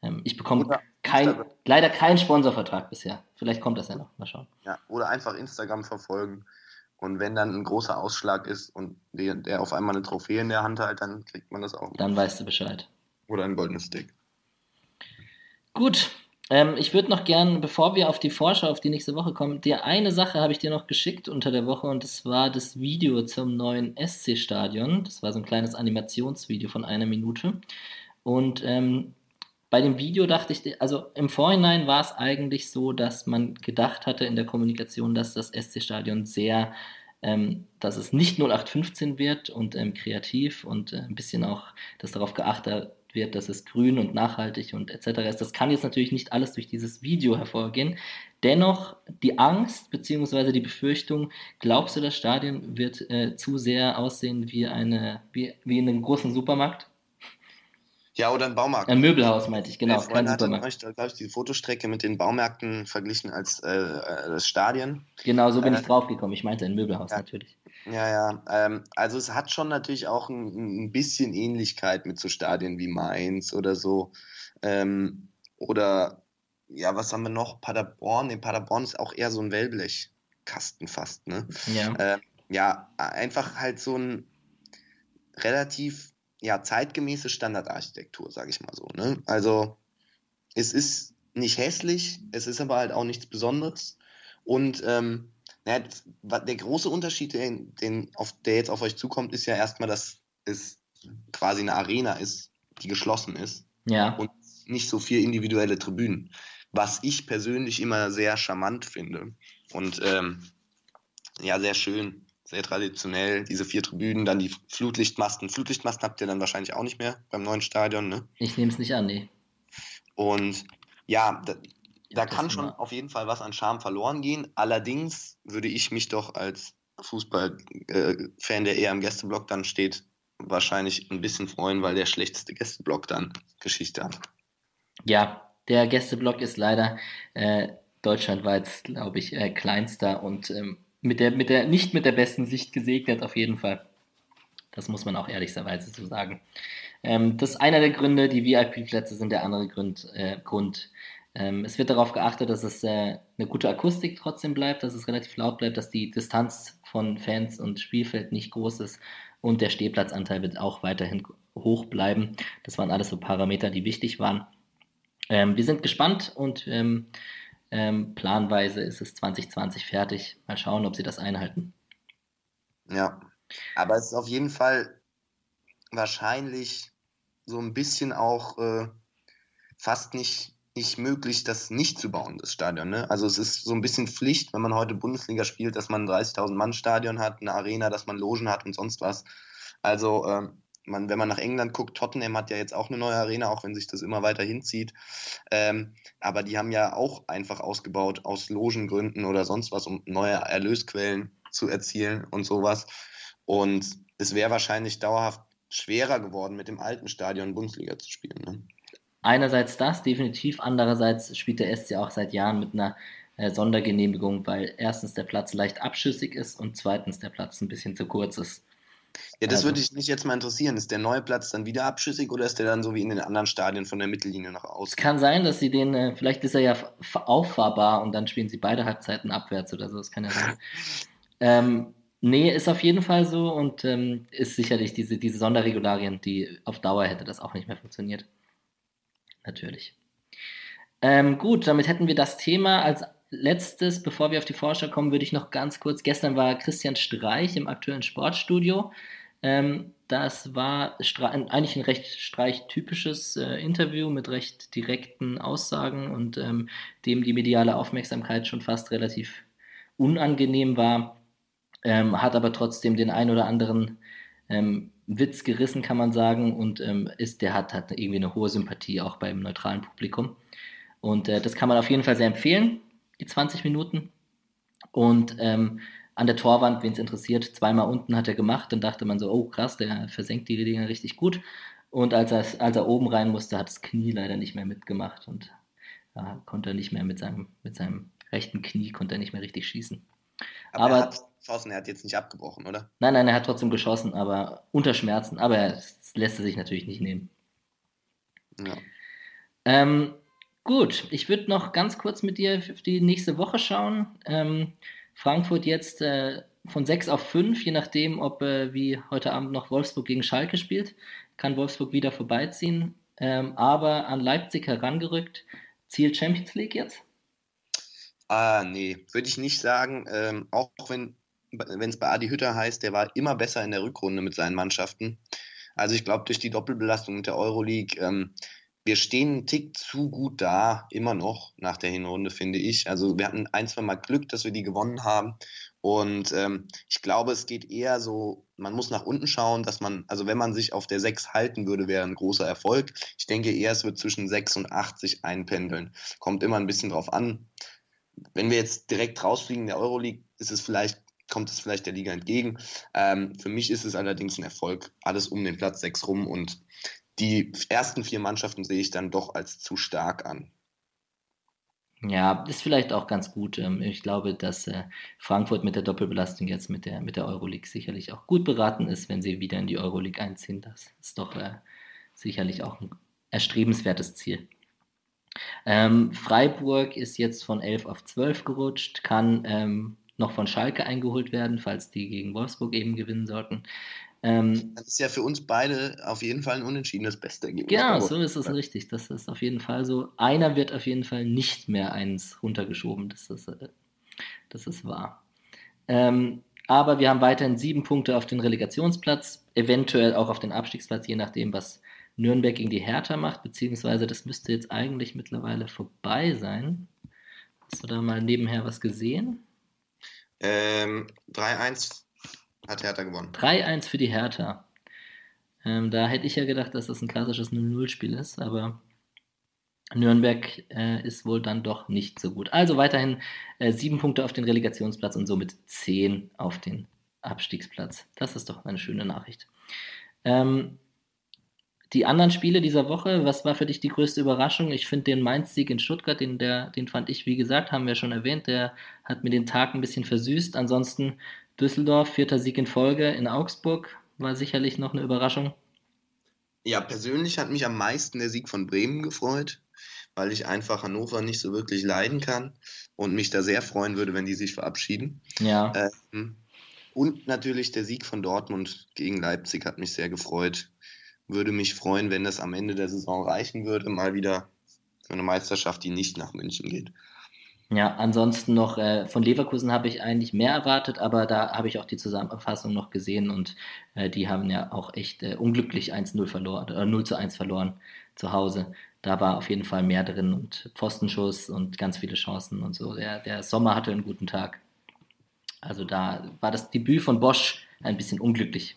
Ähm, ich bekomme kein, leider keinen Sponsorvertrag bisher. Vielleicht kommt das ja noch. Mal schauen. Ja, oder einfach Instagram verfolgen. Und wenn dann ein großer Ausschlag ist und der, der auf einmal eine Trophäe in der Hand hat, dann kriegt man das auch. Dann weißt du Bescheid. Oder ein goldenes Stick. Gut, ähm, ich würde noch gern, bevor wir auf die Vorschau auf die nächste Woche kommen, dir eine Sache habe ich dir noch geschickt unter der Woche und das war das Video zum neuen SC-Stadion. Das war so ein kleines Animationsvideo von einer Minute. Und ähm, bei dem Video dachte ich, also im Vorhinein war es eigentlich so, dass man gedacht hatte in der Kommunikation, dass das SC-Stadion sehr, ähm, dass es nicht 0815 wird und ähm, kreativ und äh, ein bisschen auch, dass darauf geachtet wird, dass es grün und nachhaltig und etc. ist. Das kann jetzt natürlich nicht alles durch dieses Video hervorgehen. Dennoch die Angst bzw. die Befürchtung, glaubst du, das Stadion wird äh, zu sehr aussehen wie, eine, wie, wie in einem großen Supermarkt? Ja, oder ein Baumarkt. Ein Möbelhaus meinte ich, genau. Freund hat euch, glaube ich, die Fotostrecke mit den Baumärkten verglichen als äh, äh, das Stadion. Genau, so bin äh, ich draufgekommen. Ich meinte ein Möbelhaus ja, natürlich. Ja, ja. Ähm, also es hat schon natürlich auch ein, ein, bisschen Ähnlichkeit mit so Stadien wie Mainz oder so. Ähm, oder ja, was haben wir noch? Paderborn. Nee, Paderborn ist auch eher so ein Wellblechkasten fast, ne? Ja. Äh, ja, einfach halt so ein relativ ja, zeitgemäße Standardarchitektur, sage ich mal so. Ne? Also es ist nicht hässlich, es ist aber halt auch nichts Besonderes. Und ähm, ja, der große Unterschied, den, den auf, der jetzt auf euch zukommt, ist ja erstmal, dass es quasi eine Arena ist, die geschlossen ist. Ja. Und nicht so viel individuelle Tribünen. Was ich persönlich immer sehr charmant finde. Und ähm, ja, sehr schön sehr traditionell, diese vier Tribünen, dann die Flutlichtmasten. Flutlichtmasten habt ihr dann wahrscheinlich auch nicht mehr beim neuen Stadion, ne? Ich nehme es nicht an, nee. Und ja, da, kann schon auf jeden Fall was an Charme verloren gehen. Allerdings würde ich mich doch als Fußballfan, äh, der eher im Gästeblock dann steht, wahrscheinlich ein bisschen freuen, weil der schlechteste Gästeblock dann Geschichte hat. Ja, der Gästeblock ist leider äh, deutschlandweit, glaube ich, äh, kleinster und ähm, mit der, mit der, nicht mit der besten Sicht gesegnet, auf jeden Fall. Das muss man auch ehrlicherweise so sagen. Ähm, das ist einer der Gründe, die VIP-Plätze sind der andere Grund. Äh, Grund. Ähm, es wird darauf geachtet, dass es äh, eine gute Akustik trotzdem bleibt, dass es relativ laut bleibt, dass die Distanz von Fans und Spielfeld nicht groß ist und der Stehplatzanteil wird auch weiterhin hoch bleiben. Das waren alles so Parameter, die wichtig waren. Ähm, wir sind gespannt und ähm, ähm, planweise ist es 2020 fertig. Mal schauen, ob sie das einhalten. Ja, aber es ist auf jeden Fall wahrscheinlich so ein bisschen auch äh, fast nicht, nicht möglich, das nicht zu bauen, das Stadion. Ne? Also es ist so ein bisschen Pflicht, wenn man heute Bundesliga spielt, dass man ein 30.000 Mann Stadion hat, eine Arena, dass man Logen hat und sonst was. Also ähm, man, wenn man nach England guckt, Tottenham hat ja jetzt auch eine neue Arena, auch wenn sich das immer weiter hinzieht. Ähm, aber die haben ja auch einfach ausgebaut aus Logengründen oder sonst was, um neue Erlösquellen zu erzielen und sowas. Und es wäre wahrscheinlich dauerhaft schwerer geworden, mit dem alten Stadion Bundesliga zu spielen. Ne? Einerseits das, definitiv. Andererseits spielt der SC auch seit Jahren mit einer äh, Sondergenehmigung, weil erstens der Platz leicht abschüssig ist und zweitens der Platz ein bisschen zu kurz ist. Ja, das also, würde mich jetzt mal interessieren. Ist der neue Platz dann wieder abschüssig oder ist der dann so wie in den anderen Stadien von der Mittellinie nach außen? Es kann sein, dass sie den, äh, vielleicht ist er ja auffahrbar und dann spielen sie beide Halbzeiten abwärts oder so. Das kann ja sein. ähm, nee, ist auf jeden Fall so und ähm, ist sicherlich diese, diese Sonderregularien, die auf Dauer hätte das auch nicht mehr funktioniert. Natürlich. Ähm, gut, damit hätten wir das Thema als letztes, bevor wir auf die Vorschau kommen, würde ich noch ganz kurz, gestern war Christian Streich im aktuellen Sportstudio. Ähm, das war eigentlich ein recht streichtypisches äh, Interview mit recht direkten Aussagen und ähm, dem die mediale Aufmerksamkeit schon fast relativ unangenehm war, ähm, hat aber trotzdem den ein oder anderen ähm, Witz gerissen, kann man sagen, und ähm, ist, der hat, hat irgendwie eine hohe Sympathie auch beim neutralen Publikum. Und äh, das kann man auf jeden Fall sehr empfehlen die 20 Minuten. Und ähm, an der Torwand, wen es interessiert, zweimal unten hat er gemacht. Dann dachte man so, oh krass, der versenkt die Dinger richtig gut. Und als er, als er oben rein musste, hat das Knie leider nicht mehr mitgemacht und ja, konnte er nicht mehr mit seinem, mit seinem rechten Knie, konnte er nicht mehr richtig schießen. Aber, aber er geschossen, er hat jetzt nicht abgebrochen, oder? Nein, nein, er hat trotzdem geschossen, aber unter Schmerzen. Aber es lässt er sich natürlich nicht nehmen. Ja. Ähm, Gut, ich würde noch ganz kurz mit dir auf die nächste Woche schauen. Ähm, Frankfurt jetzt äh, von 6 auf 5, je nachdem, ob äh, wie heute Abend noch Wolfsburg gegen Schalke spielt, kann Wolfsburg wieder vorbeiziehen. Ähm, aber an Leipzig herangerückt. Ziel Champions League jetzt? Ah, nee, würde ich nicht sagen. Ähm, auch wenn es bei Adi Hütter heißt, der war immer besser in der Rückrunde mit seinen Mannschaften. Also ich glaube, durch die Doppelbelastung mit der Euroleague ähm, wir stehen einen Tick zu gut da, immer noch nach der Hinrunde, finde ich. Also wir hatten ein, zwei Mal Glück, dass wir die gewonnen haben. Und ähm, ich glaube, es geht eher so, man muss nach unten schauen, dass man, also wenn man sich auf der 6 halten würde, wäre ein großer Erfolg. Ich denke eher, es wird zwischen 6 und 80 einpendeln. Kommt immer ein bisschen drauf an. Wenn wir jetzt direkt rausfliegen in der Euroleague, ist es vielleicht kommt es vielleicht der Liga entgegen. Ähm, für mich ist es allerdings ein Erfolg. Alles um den Platz 6 rum und die ersten vier Mannschaften sehe ich dann doch als zu stark an. Ja, ist vielleicht auch ganz gut. Ähm, ich glaube, dass äh, Frankfurt mit der Doppelbelastung jetzt mit der, mit der Euroleague sicherlich auch gut beraten ist, wenn sie wieder in die Euroleague einziehen. Das ist doch äh, sicherlich auch ein erstrebenswertes Ziel. Ähm, Freiburg ist jetzt von 11 auf 12 gerutscht, kann ähm, noch von Schalke eingeholt werden, falls die gegen Wolfsburg eben gewinnen sollten. Ähm, das ist ja für uns beide auf jeden Fall ein unentschiedenes beste Ergebnis. Genau, so ist es richtig. Das ist auf jeden Fall so. Einer wird auf jeden Fall nicht mehr eins runtergeschoben. Das ist, äh, das ist wahr. Ähm, aber wir haben weiterhin sieben Punkte auf den Relegationsplatz, eventuell auch auf den Abstiegsplatz, je nachdem, was Nürnberg gegen die Hertha macht, beziehungsweise das müsste jetzt eigentlich mittlerweile vorbei sein. Hast du da mal nebenher was gesehen? Ähm, 3-1 hat Hertha gewonnen. 3-1 für die Hertha. Ähm, da hätte ich ja gedacht, dass das ein klassisches 0-0-Spiel ist, aber Nürnberg äh, ist wohl dann doch nicht so gut. Also weiterhin äh, sieben Punkte auf den Relegationsplatz und somit zehn auf den Abstiegsplatz. Das ist doch eine schöne Nachricht. Ähm, die anderen Spiele dieser Woche, was war für dich die größte Überraschung? Ich finde den Mainz-Sieg in Stuttgart, den, der, den fand ich, wie gesagt, haben wir schon erwähnt, der hat mir den Tag ein bisschen versüßt. Ansonsten Düsseldorf, vierter Sieg in Folge in Augsburg, war sicherlich noch eine Überraschung. Ja, persönlich hat mich am meisten der Sieg von Bremen gefreut, weil ich einfach Hannover nicht so wirklich leiden kann und mich da sehr freuen würde, wenn die sich verabschieden. Ja. Ähm, und natürlich der Sieg von Dortmund gegen Leipzig hat mich sehr gefreut. Würde mich freuen, wenn das am Ende der Saison reichen würde, mal wieder für eine Meisterschaft, die nicht nach München geht. Ja, ansonsten noch äh, von Leverkusen habe ich eigentlich mehr erwartet, aber da habe ich auch die Zusammenfassung noch gesehen und äh, die haben ja auch echt äh, unglücklich 1-0 verloren, oder 0 zu 1 verloren zu Hause. Da war auf jeden Fall mehr drin und Pfostenschuss und ganz viele Chancen und so. Der, der Sommer hatte einen guten Tag. Also da war das Debüt von Bosch ein bisschen unglücklich.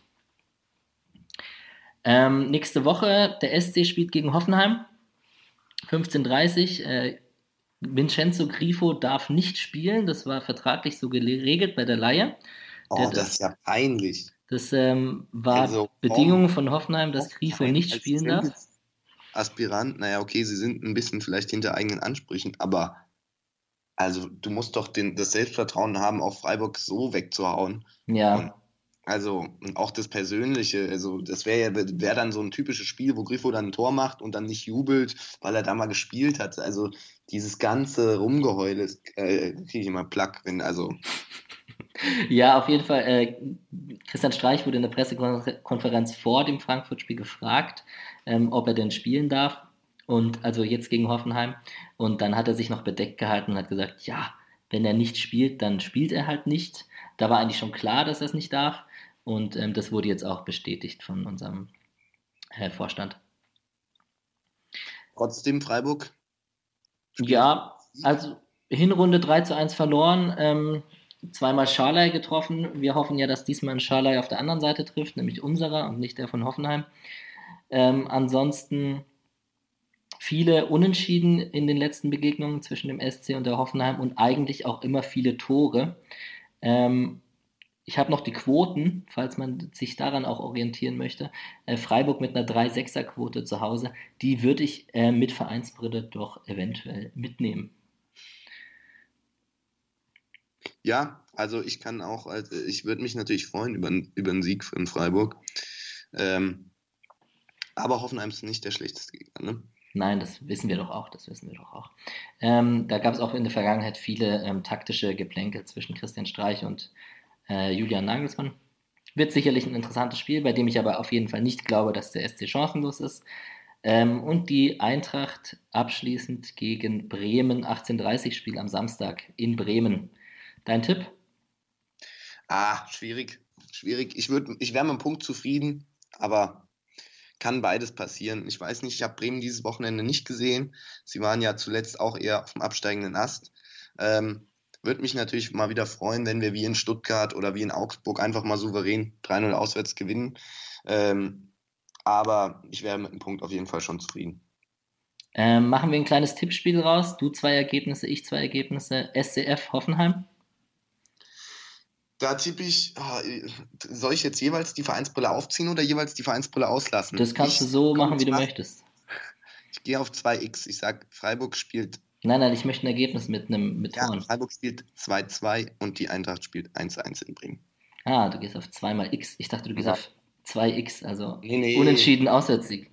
Ähm, nächste Woche, der SC spielt gegen Hoffenheim. 15.30 Uhr. Vincenzo Grifo darf nicht spielen, das war vertraglich so geregelt bei der Leihe. Oh, der, das ist ja peinlich. Das ähm, war also, Bedingung von Hoffenheim, dass Grifo nicht spielen darf. Aspirant, naja, okay, sie sind ein bisschen vielleicht hinter eigenen Ansprüchen, aber also du musst doch den, das Selbstvertrauen haben, auch Freiburg so wegzuhauen. Ja. Und also auch das Persönliche, also das wäre ja wär dann so ein typisches Spiel, wo Griffo dann ein Tor macht und dann nicht jubelt, weil er da mal gespielt hat. Also dieses ganze Rumgeheule äh, kriege ich immer Plack, wenn also. Ja, auf jeden Fall. Äh, Christian Streich wurde in der Pressekonferenz vor dem Frankfurt-Spiel gefragt, ähm, ob er denn spielen darf. Und also jetzt gegen Hoffenheim. Und dann hat er sich noch bedeckt gehalten und hat gesagt, ja, wenn er nicht spielt, dann spielt er halt nicht. Da war eigentlich schon klar, dass er es nicht darf. Und ähm, das wurde jetzt auch bestätigt von unserem äh, Vorstand. Trotzdem Freiburg? Ja, also Hinrunde 3 zu 1 verloren, ähm, zweimal Scharlei getroffen. Wir hoffen ja, dass diesmal ein Scharlei auf der anderen Seite trifft, nämlich unserer und nicht der von Hoffenheim. Ähm, ansonsten viele Unentschieden in den letzten Begegnungen zwischen dem SC und der Hoffenheim und eigentlich auch immer viele Tore. Ähm, ich habe noch die Quoten, falls man sich daran auch orientieren möchte. Äh, Freiburg mit einer 3-6er-Quote zu Hause, die würde ich äh, mit Vereinsbrille doch eventuell mitnehmen. Ja, also ich kann auch, also ich würde mich natürlich freuen über, über einen Sieg in Freiburg. Ähm, aber Hoffenheim ist nicht der schlechteste Gegner, ne? Nein, das wissen wir doch auch, das wissen wir doch auch. Ähm, da gab es auch in der Vergangenheit viele ähm, taktische Geplänkel zwischen Christian Streich und äh, Julian Nagelsmann. Wird sicherlich ein interessantes Spiel, bei dem ich aber auf jeden Fall nicht glaube, dass der SC chancenlos ist. Ähm, und die Eintracht abschließend gegen Bremen, 18.30 Spiel am Samstag in Bremen. Dein Tipp? Ah, schwierig. Schwierig. Ich, ich wäre mit einem Punkt zufrieden, aber kann beides passieren. Ich weiß nicht, ich habe Bremen dieses Wochenende nicht gesehen. Sie waren ja zuletzt auch eher auf dem absteigenden Ast. Ähm, würde mich natürlich mal wieder freuen, wenn wir wie in Stuttgart oder wie in Augsburg einfach mal souverän 3-0 auswärts gewinnen. Ähm, aber ich wäre mit dem Punkt auf jeden Fall schon zufrieden. Ähm, machen wir ein kleines Tippspiel raus. Du zwei Ergebnisse, ich zwei Ergebnisse. SCF Hoffenheim? Da tippe ich, ah, soll ich jetzt jeweils die Vereinsbrille aufziehen oder jeweils die Vereinsbrille auslassen? Das kannst ich, du so machen, wie du möchtest. Ich gehe auf 2x. Ich sage, Freiburg spielt. Nein, nein, ich möchte ein Ergebnis mit einem mit ja, Freiburg spielt 2-2 und die Eintracht spielt 1-1 in Bremen. Ah, du gehst auf 2 mal x. Ich dachte, du gehst ja. auf 2x, also nee, nee. unentschieden Auswärtssieg.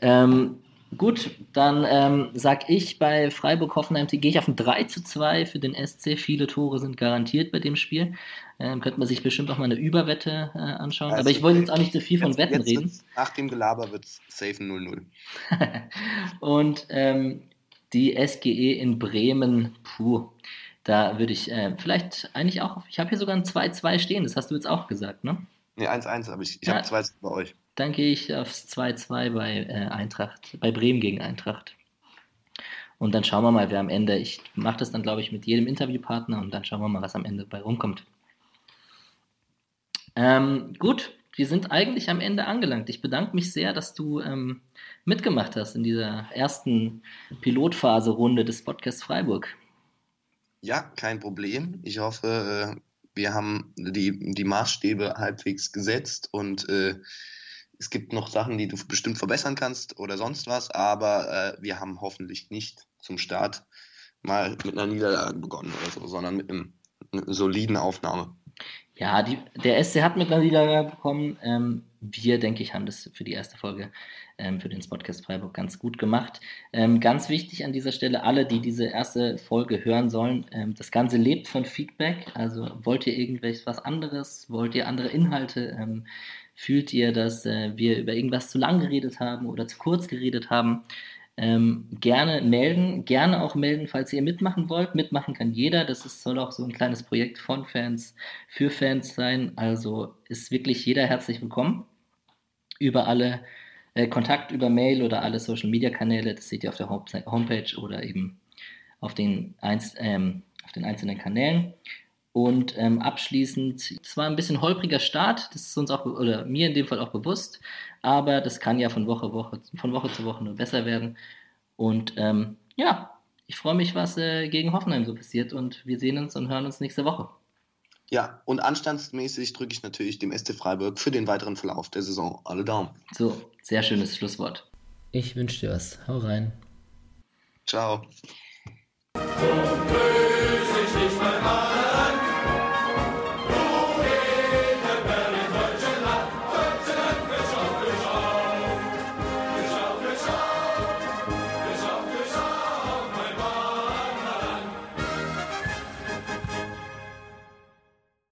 Ähm, gut, dann ähm, sag ich bei Freiburg-Hoffenheim, gehe ich auf ein 3 zu 2 für den SC. Viele Tore sind garantiert bei dem Spiel. Ähm, könnte man sich bestimmt auch mal eine Überwette äh, anschauen. Also Aber ich wollte jetzt auch nicht so viel von Wetten reden. Nach dem Gelaber wird es safe 0-0. Und ähm, die SGE in Bremen, puh, da würde ich äh, vielleicht eigentlich auch, ich habe hier sogar ein 2-2 stehen, das hast du jetzt auch gesagt, ne? Ne, 1-1 habe ich. Ich ja, habe 2 bei euch. Dann gehe ich aufs 2-2 bei äh, Eintracht, bei Bremen gegen Eintracht. Und dann schauen wir mal, wer am Ende, ich mache das dann, glaube ich, mit jedem Interviewpartner und dann schauen wir mal, was am Ende bei rumkommt. Ähm, gut, wir sind eigentlich am Ende angelangt. Ich bedanke mich sehr, dass du ähm, mitgemacht hast in dieser ersten Pilotphase-Runde des Podcasts Freiburg. Ja, kein Problem. Ich hoffe, äh, wir haben die, die Maßstäbe halbwegs gesetzt und äh, es gibt noch Sachen, die du bestimmt verbessern kannst oder sonst was, aber äh, wir haben hoffentlich nicht zum Start mal mit einer Niederlage begonnen oder so, sondern mit einem, einer soliden Aufnahme. Ja, die, der SC hat mit einer Niederlage bekommen. Ähm, wir, denke ich, haben das für die erste Folge ähm, für den Podcast Freiburg ganz gut gemacht. Ähm, ganz wichtig an dieser Stelle, alle, die diese erste Folge hören sollen, ähm, das Ganze lebt von Feedback. Also wollt ihr irgendwas anderes, wollt ihr andere Inhalte, ähm, fühlt ihr, dass äh, wir über irgendwas zu lang geredet haben oder zu kurz geredet haben, ähm, gerne melden, gerne auch melden, falls ihr mitmachen wollt. Mitmachen kann jeder. Das ist, soll auch so ein kleines Projekt von Fans für Fans sein. Also ist wirklich jeder herzlich willkommen. Über alle äh, Kontakt über Mail oder alle Social Media Kanäle. Das seht ihr auf der Homepage oder eben auf den, einz ähm, auf den einzelnen Kanälen. Und ähm, abschließend, es war ein bisschen holpriger Start, das ist uns auch, oder mir in dem Fall auch bewusst, aber das kann ja von Woche, Woche, von Woche zu Woche nur besser werden. Und ähm, ja, ich freue mich, was äh, gegen Hoffenheim so passiert und wir sehen uns und hören uns nächste Woche. Ja, und anstandsmäßig drücke ich natürlich dem ST Freiburg für den weiteren Verlauf der Saison alle Daumen. So, sehr schönes Schlusswort. Ich wünsche dir was. Hau rein. Ciao. So böse ich nicht mal